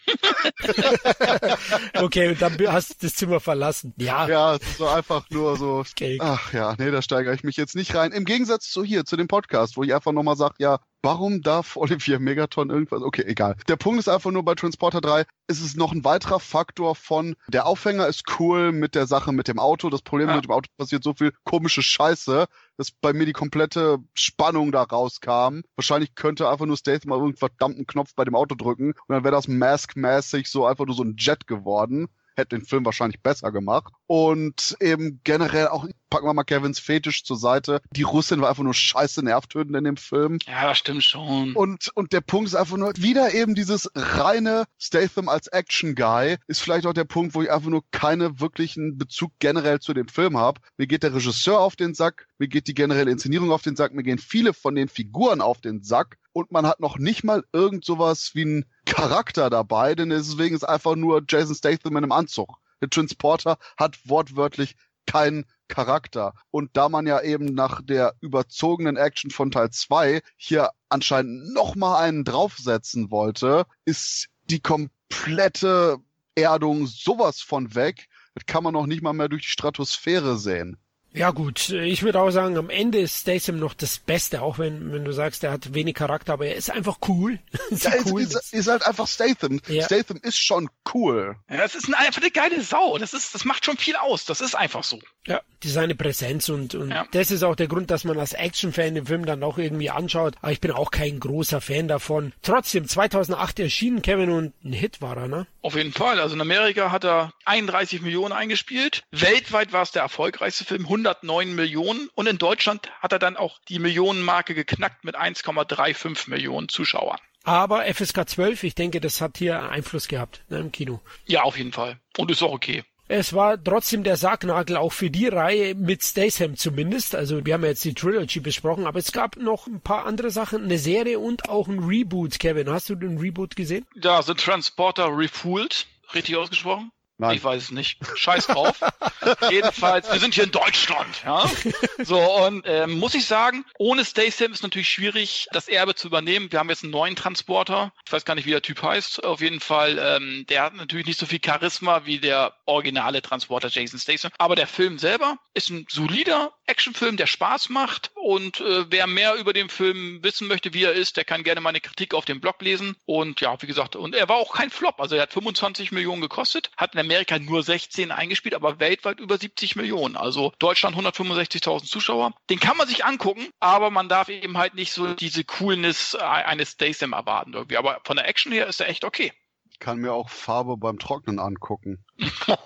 okay, und dann hast du das Zimmer verlassen. Ja. Ja, so einfach nur so. Okay. Ach ja, nee, da steigere ich mich jetzt nicht rein. Im Gegensatz zu hier, zu dem Podcast, wo ich einfach nochmal sage, ja, Warum darf Olivier Megaton irgendwas? Okay, egal. Der Punkt ist einfach nur bei Transporter 3, ist es noch ein weiterer Faktor von, der Aufhänger ist cool mit der Sache mit dem Auto. Das Problem ja. mit dem Auto passiert so viel komische Scheiße, dass bei mir die komplette Spannung da rauskam. Wahrscheinlich könnte einfach nur Statham mal irgendeinen verdammten Knopf bei dem Auto drücken und dann wäre das Mask-mäßig so einfach nur so ein Jet geworden hätte den Film wahrscheinlich besser gemacht. Und eben generell auch, packen wir mal Kevins Fetisch zur Seite. Die Russin war einfach nur scheiße nervtötend in dem Film. Ja, das stimmt schon. Und, und der Punkt ist einfach nur, wieder eben dieses reine Statham als Action-Guy ist vielleicht auch der Punkt, wo ich einfach nur keine wirklichen Bezug generell zu dem Film habe. Mir geht der Regisseur auf den Sack, mir geht die generelle Inszenierung auf den Sack, mir gehen viele von den Figuren auf den Sack und man hat noch nicht mal irgend sowas wie einen Charakter dabei, denn deswegen ist einfach nur Jason Statham in einem Anzug. Der Transporter hat wortwörtlich keinen Charakter. Und da man ja eben nach der überzogenen Action von Teil 2 hier anscheinend nochmal einen draufsetzen wollte, ist die komplette Erdung sowas von weg. Das kann man noch nicht mal mehr durch die Stratosphäre sehen. Ja gut, ich würde auch sagen, am Ende ist Statham noch das Beste, auch wenn, wenn du sagst, er hat wenig Charakter, aber er ist einfach cool. ja, cool ist, ist, ist, halt einfach Statham. Ja. Statham ist schon cool. Ja, das ist einfach eine geile Sau. Das ist, das macht schon viel aus. Das ist einfach so. Ja, die seine Präsenz und, und ja. das ist auch der Grund, dass man als Actionfan den Film dann auch irgendwie anschaut. Aber ich bin auch kein großer Fan davon. Trotzdem, 2008 erschienen Kevin und ein Hit war er, ne? Auf jeden Fall. Also in Amerika hat er 31 Millionen eingespielt. Weltweit war es der erfolgreichste Film, 109 Millionen. Und in Deutschland hat er dann auch die Millionenmarke geknackt mit 1,35 Millionen Zuschauern. Aber FSK 12, ich denke, das hat hier Einfluss gehabt ne, im Kino. Ja, auf jeden Fall. Und ist auch okay. Es war trotzdem der Sargnagel auch für die Reihe mit Statham zumindest. Also wir haben ja jetzt die Trilogy besprochen, aber es gab noch ein paar andere Sachen, eine Serie und auch ein Reboot. Kevin, hast du den Reboot gesehen? Ja, The Transporter Refooled, richtig ausgesprochen? Nein. Ich weiß es nicht. Scheiß drauf. Jedenfalls, wir sind hier in Deutschland, ja. So, und ähm, muss ich sagen, ohne Statham ist natürlich schwierig, das Erbe zu übernehmen. Wir haben jetzt einen neuen Transporter. Ich weiß gar nicht, wie der Typ heißt. Auf jeden Fall, ähm, der hat natürlich nicht so viel Charisma wie der originale Transporter Jason Statham. Aber der Film selber ist ein solider Actionfilm, der Spaß macht. Und äh, wer mehr über den Film wissen möchte, wie er ist, der kann gerne meine Kritik auf dem Blog lesen. Und ja, wie gesagt, und er war auch kein Flop. Also er hat 25 Millionen gekostet, hat in Amerika nur 16 eingespielt, aber weltweit über 70 Millionen. Also Deutschland 165.000 Zuschauer. Den kann man sich angucken, aber man darf eben halt nicht so diese Coolness eines Statham erwarten irgendwie. Aber von der Action her ist er echt okay. Ich kann mir auch Farbe beim Trocknen angucken.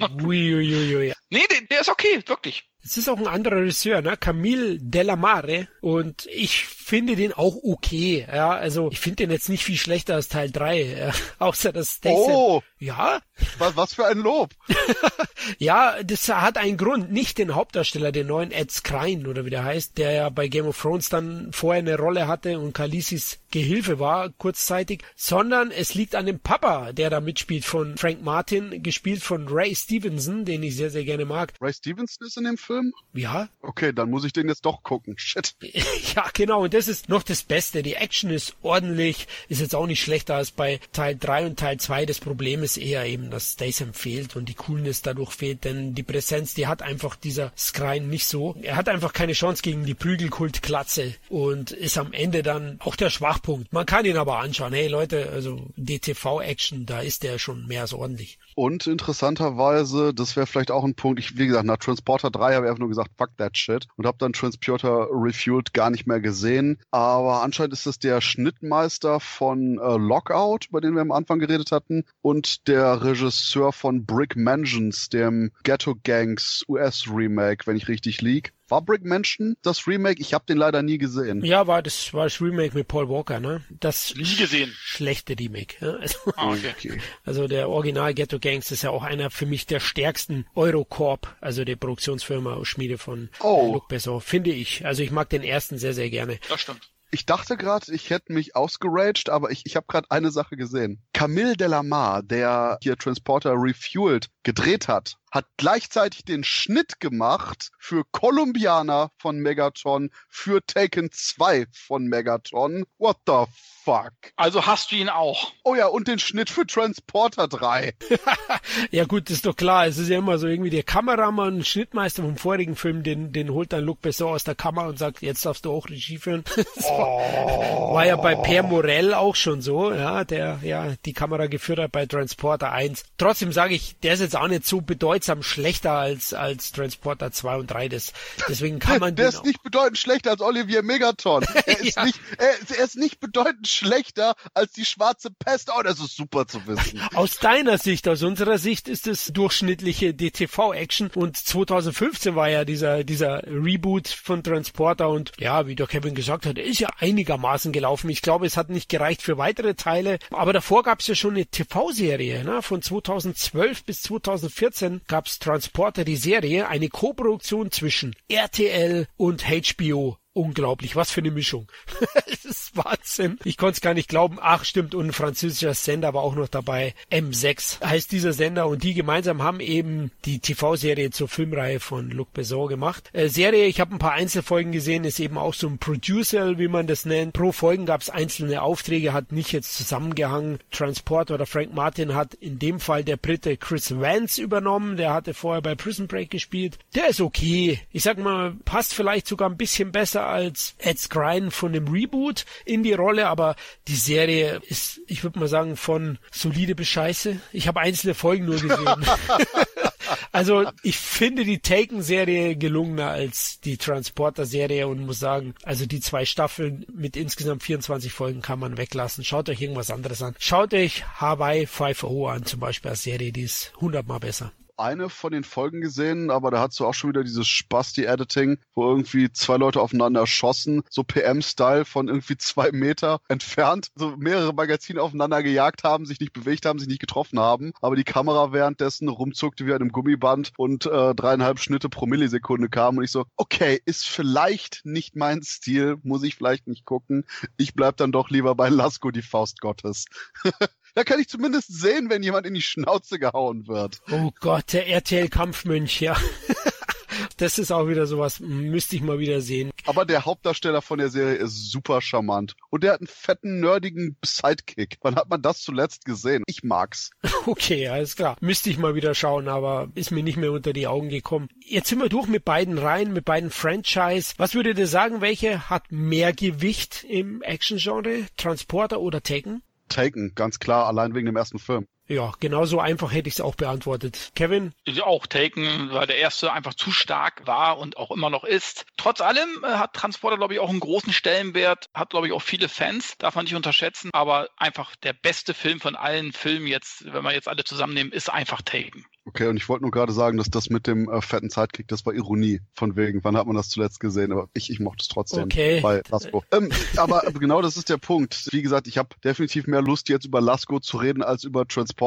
Uiuiui. Nee, der, der ist okay, wirklich. Es ist auch ein anderer Regisseur, ne? Camille Delamare. Und ich finde den auch okay. Ja, also ich finde den jetzt nicht viel schlechter als Teil 3. Ja, außer das Statham. Oh! Ja? Was, was für ein Lob. ja, das hat einen Grund. Nicht den Hauptdarsteller, den neuen Ed Skrein oder wie der heißt, der ja bei Game of Thrones dann vorher eine Rolle hatte und Khaleesi's Gehilfe war, kurzzeitig, sondern es liegt an dem Papa, der da mitspielt von Frank Martin, gespielt von Ray Stevenson, den ich sehr, sehr gerne mag. Ray Stevenson ist in dem Film? Ja. Okay, dann muss ich den jetzt doch gucken. Shit. ja, genau. Und das ist noch das Beste. Die Action ist ordentlich, ist jetzt auch nicht schlechter als bei Teil 3 und Teil 2. Das Problem ist eher eben, dass Statham fehlt und die Coolness dadurch fehlt, denn die Präsenz, die hat einfach dieser Skrine nicht so. Er hat einfach keine Chance gegen die Prügelkultklatze und ist am Ende dann auch der Schwachpunkt. Man kann ihn aber anschauen. Hey Leute, also DTV-Action, da ist der schon mehr als ordentlich. Und interessanterweise, das wäre vielleicht auch ein Punkt, ich, wie gesagt, nach Transporter 3 habe einfach nur gesagt, fuck that shit und habe dann Transporter Refueled gar nicht mehr gesehen. Aber anscheinend ist das der Schnittmeister von äh, Lockout, über den wir am Anfang geredet hatten, und der Regisseur von Brick Mansions, dem Ghetto Gangs US Remake, wenn ich richtig liege. War Brick Mansion das Remake? Ich habe den leider nie gesehen. Ja, war das war das Remake mit Paul Walker, ne? Das nie gesehen. Schlechte Remake. Ja? Also, ah, okay. okay. also der Original Ghetto Gangs ist ja auch einer für mich der stärksten Eurocorp, also der Produktionsfirma aus Schmiede von oh. Luc Besson, finde ich. Also ich mag den ersten sehr sehr gerne. Das stimmt. Ich dachte gerade, ich hätte mich ausgeraged, aber ich, ich habe gerade eine Sache gesehen. Camille Delamar, der hier Transporter Refueled gedreht hat, hat gleichzeitig den Schnitt gemacht für Columbianer von Megaton, für Taken 2 von Megaton. What the fuck? Also hast du ihn auch. Oh ja, und den Schnitt für Transporter 3. ja gut, ist doch klar. Es ist ja immer so irgendwie der Kameramann, Schnittmeister vom vorigen Film, den, den holt dann Luc Besson aus der Kamera und sagt, jetzt darfst du auch Regie führen. oh. War ja bei Per Morell auch schon so, ja, der ja die Kamera geführt hat bei Transporter 1. Trotzdem sage ich, der ist jetzt auch nicht so bedeutsam schlechter als, als Transporter 2 und 3. Das, deswegen kann man Der ist nicht bedeutend schlechter als Olivier Megaton. Er ist, ja. nicht, er, er ist nicht bedeutend schlechter als die schwarze Pest. Oh, das ist super zu wissen. Aus deiner Sicht, aus unserer Sicht ist es durchschnittliche DTV-Action und 2015 war ja dieser, dieser Reboot von Transporter und ja, wie der Kevin gesagt hat, ist ja einigermaßen gelaufen. Ich glaube, es hat nicht gereicht für weitere Teile, aber davor gab es ja schon eine TV-Serie, ne? von 2012 bis 2014 gab es Transporter die Serie, eine Koproduktion zwischen RTL und HBO unglaublich. Was für eine Mischung. das ist Wahnsinn. Ich konnte es gar nicht glauben. Ach, stimmt. Und ein französischer Sender war auch noch dabei. M6 heißt dieser Sender. Und die gemeinsam haben eben die TV-Serie zur Filmreihe von Luc Besson gemacht. Äh, Serie, ich habe ein paar Einzelfolgen gesehen, ist eben auch so ein Producer, wie man das nennt. Pro Folgen gab es einzelne Aufträge, hat nicht jetzt zusammengehangen. Transport oder Frank Martin hat in dem Fall der Brite Chris Vance übernommen. Der hatte vorher bei Prison Break gespielt. Der ist okay. Ich sag mal, passt vielleicht sogar ein bisschen besser als Ed Skrein von dem Reboot in die Rolle, aber die Serie ist, ich würde mal sagen, von solide bis scheiße. Ich habe einzelne Folgen nur gesehen. also ich finde die Taken-Serie gelungener als die Transporter-Serie und muss sagen, also die zwei Staffeln mit insgesamt 24 Folgen kann man weglassen. Schaut euch irgendwas anderes an. Schaut euch Hawaii 5.0 an zum Beispiel als Serie, die ist hundertmal besser eine von den Folgen gesehen, aber da hast du auch schon wieder dieses Spasti-Editing, wo irgendwie zwei Leute aufeinander schossen, so PM-Style von irgendwie zwei Meter entfernt, so mehrere Magazine aufeinander gejagt haben, sich nicht bewegt haben, sich nicht getroffen haben, aber die Kamera währenddessen rumzuckte wie einem Gummiband und äh, dreieinhalb Schnitte pro Millisekunde kam und ich so, okay, ist vielleicht nicht mein Stil, muss ich vielleicht nicht gucken. Ich bleib dann doch lieber bei Lasko, die Faust Gottes. Da kann ich zumindest sehen, wenn jemand in die Schnauze gehauen wird. Oh Gott, der RTL-Kampfmönch, ja. das ist auch wieder sowas, müsste ich mal wieder sehen. Aber der Hauptdarsteller von der Serie ist super charmant. Und der hat einen fetten, nerdigen Sidekick. Wann hat man das zuletzt gesehen? Ich mag's. Okay, alles klar. Müsste ich mal wieder schauen, aber ist mir nicht mehr unter die Augen gekommen. Jetzt sind wir durch mit beiden Reihen, mit beiden Franchise. Was würdet ihr sagen, welche hat mehr Gewicht im Action-Genre? Transporter oder Taken? Taken, ganz klar, allein wegen dem ersten Film. Ja, genauso einfach hätte ich es auch beantwortet. Kevin? Auch Taken, weil der erste einfach zu stark war und auch immer noch ist. Trotz allem äh, hat Transporter, glaube ich, auch einen großen Stellenwert, hat, glaube ich, auch viele Fans, darf man nicht unterschätzen, aber einfach der beste Film von allen Filmen jetzt, wenn wir jetzt alle zusammennehmen, ist einfach Taken. Okay, und ich wollte nur gerade sagen, dass das mit dem äh, fetten Sidekick, das war Ironie. Von wegen, wann hat man das zuletzt gesehen? Aber ich, ich mochte es trotzdem okay. bei Lasko. Ähm, aber genau das ist der Punkt. Wie gesagt, ich habe definitiv mehr Lust, jetzt über Lasko zu reden, als über Transporter.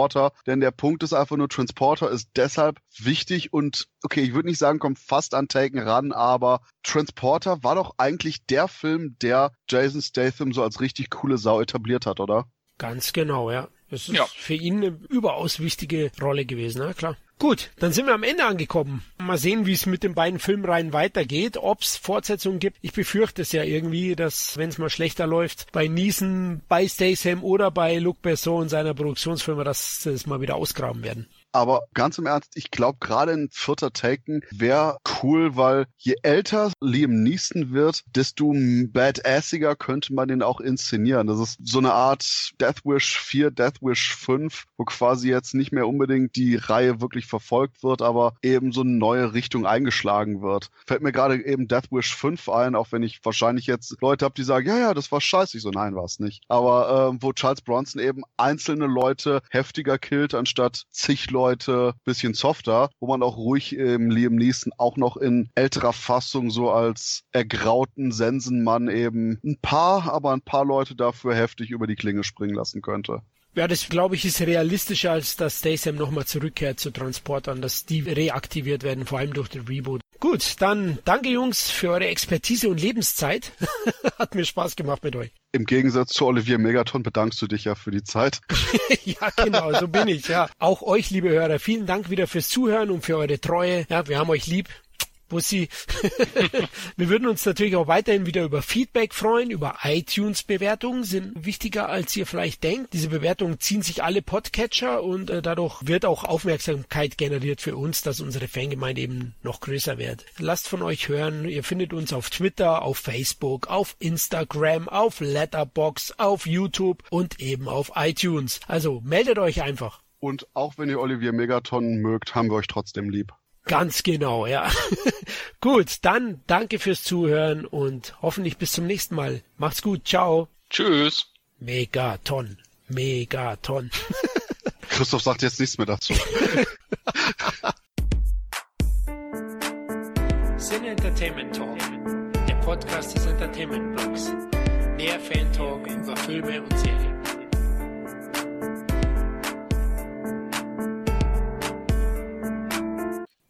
Denn der Punkt ist einfach nur, Transporter ist deshalb wichtig und, okay, ich würde nicht sagen, kommt fast an Taken ran, aber Transporter war doch eigentlich der Film, der Jason Statham so als richtig coole Sau etabliert hat, oder? Ganz genau, ja. Das ist ja. für ihn eine überaus wichtige Rolle gewesen, na klar. Gut, dann sind wir am Ende angekommen. Mal sehen, wie es mit den beiden Filmreihen weitergeht, ob es Fortsetzungen gibt. Ich befürchte es ja irgendwie, dass wenn es mal schlechter läuft, bei Neeson, bei Statham oder bei Luc Besson und seiner Produktionsfirma, dass sie es mal wieder ausgraben werden. Aber ganz im Ernst, ich glaube, gerade ein vierter Taken wäre cool, weil je älter Liam Neeson wird, desto badassiger könnte man den auch inszenieren. Das ist so eine Art Death Wish 4, Death Wish 5, wo quasi jetzt nicht mehr unbedingt die Reihe wirklich verfolgt wird, aber eben so eine neue Richtung eingeschlagen wird. Fällt mir gerade eben Death Wish 5 ein, auch wenn ich wahrscheinlich jetzt Leute habe, die sagen, ja, ja, das war scheiße. Ich so, nein, war es nicht. Aber äh, wo Charles Bronson eben einzelne Leute heftiger killt, anstatt zig Leute bisschen softer, wo man auch ruhig im Liam Neeson auch noch in älterer Fassung so als ergrauten Sensenmann eben ein paar, aber ein paar Leute dafür heftig über die Klinge springen lassen könnte. Ja, das glaube ich ist realistischer, als dass Statham nochmal zurückkehrt zu Transportern, dass die reaktiviert werden, vor allem durch den Reboot. Gut, dann danke Jungs für eure Expertise und Lebenszeit. Hat mir Spaß gemacht mit euch. Im Gegensatz zu Olivier Megaton bedankst du dich ja für die Zeit. ja, genau, so bin ich, ja. Auch euch, liebe Hörer, vielen Dank wieder fürs Zuhören und für eure Treue. Ja, wir haben euch lieb. Bussi. wir würden uns natürlich auch weiterhin wieder über Feedback freuen, über iTunes-Bewertungen sind wichtiger, als ihr vielleicht denkt. Diese Bewertungen ziehen sich alle Podcatcher und äh, dadurch wird auch Aufmerksamkeit generiert für uns, dass unsere Fangemeinde eben noch größer wird. Lasst von euch hören. Ihr findet uns auf Twitter, auf Facebook, auf Instagram, auf Letterbox, auf YouTube und eben auf iTunes. Also meldet euch einfach. Und auch wenn ihr Olivier Megaton mögt, haben wir euch trotzdem lieb. Ganz genau, ja. gut, dann danke fürs Zuhören und hoffentlich bis zum nächsten Mal. Macht's gut, ciao. Tschüss. Megaton. Megaton. Christoph sagt jetzt nichts mehr dazu. Sin Entertainment Talk, der Podcast des Entertainment Blogs. Mehr Fan Talk über Filme und Serien.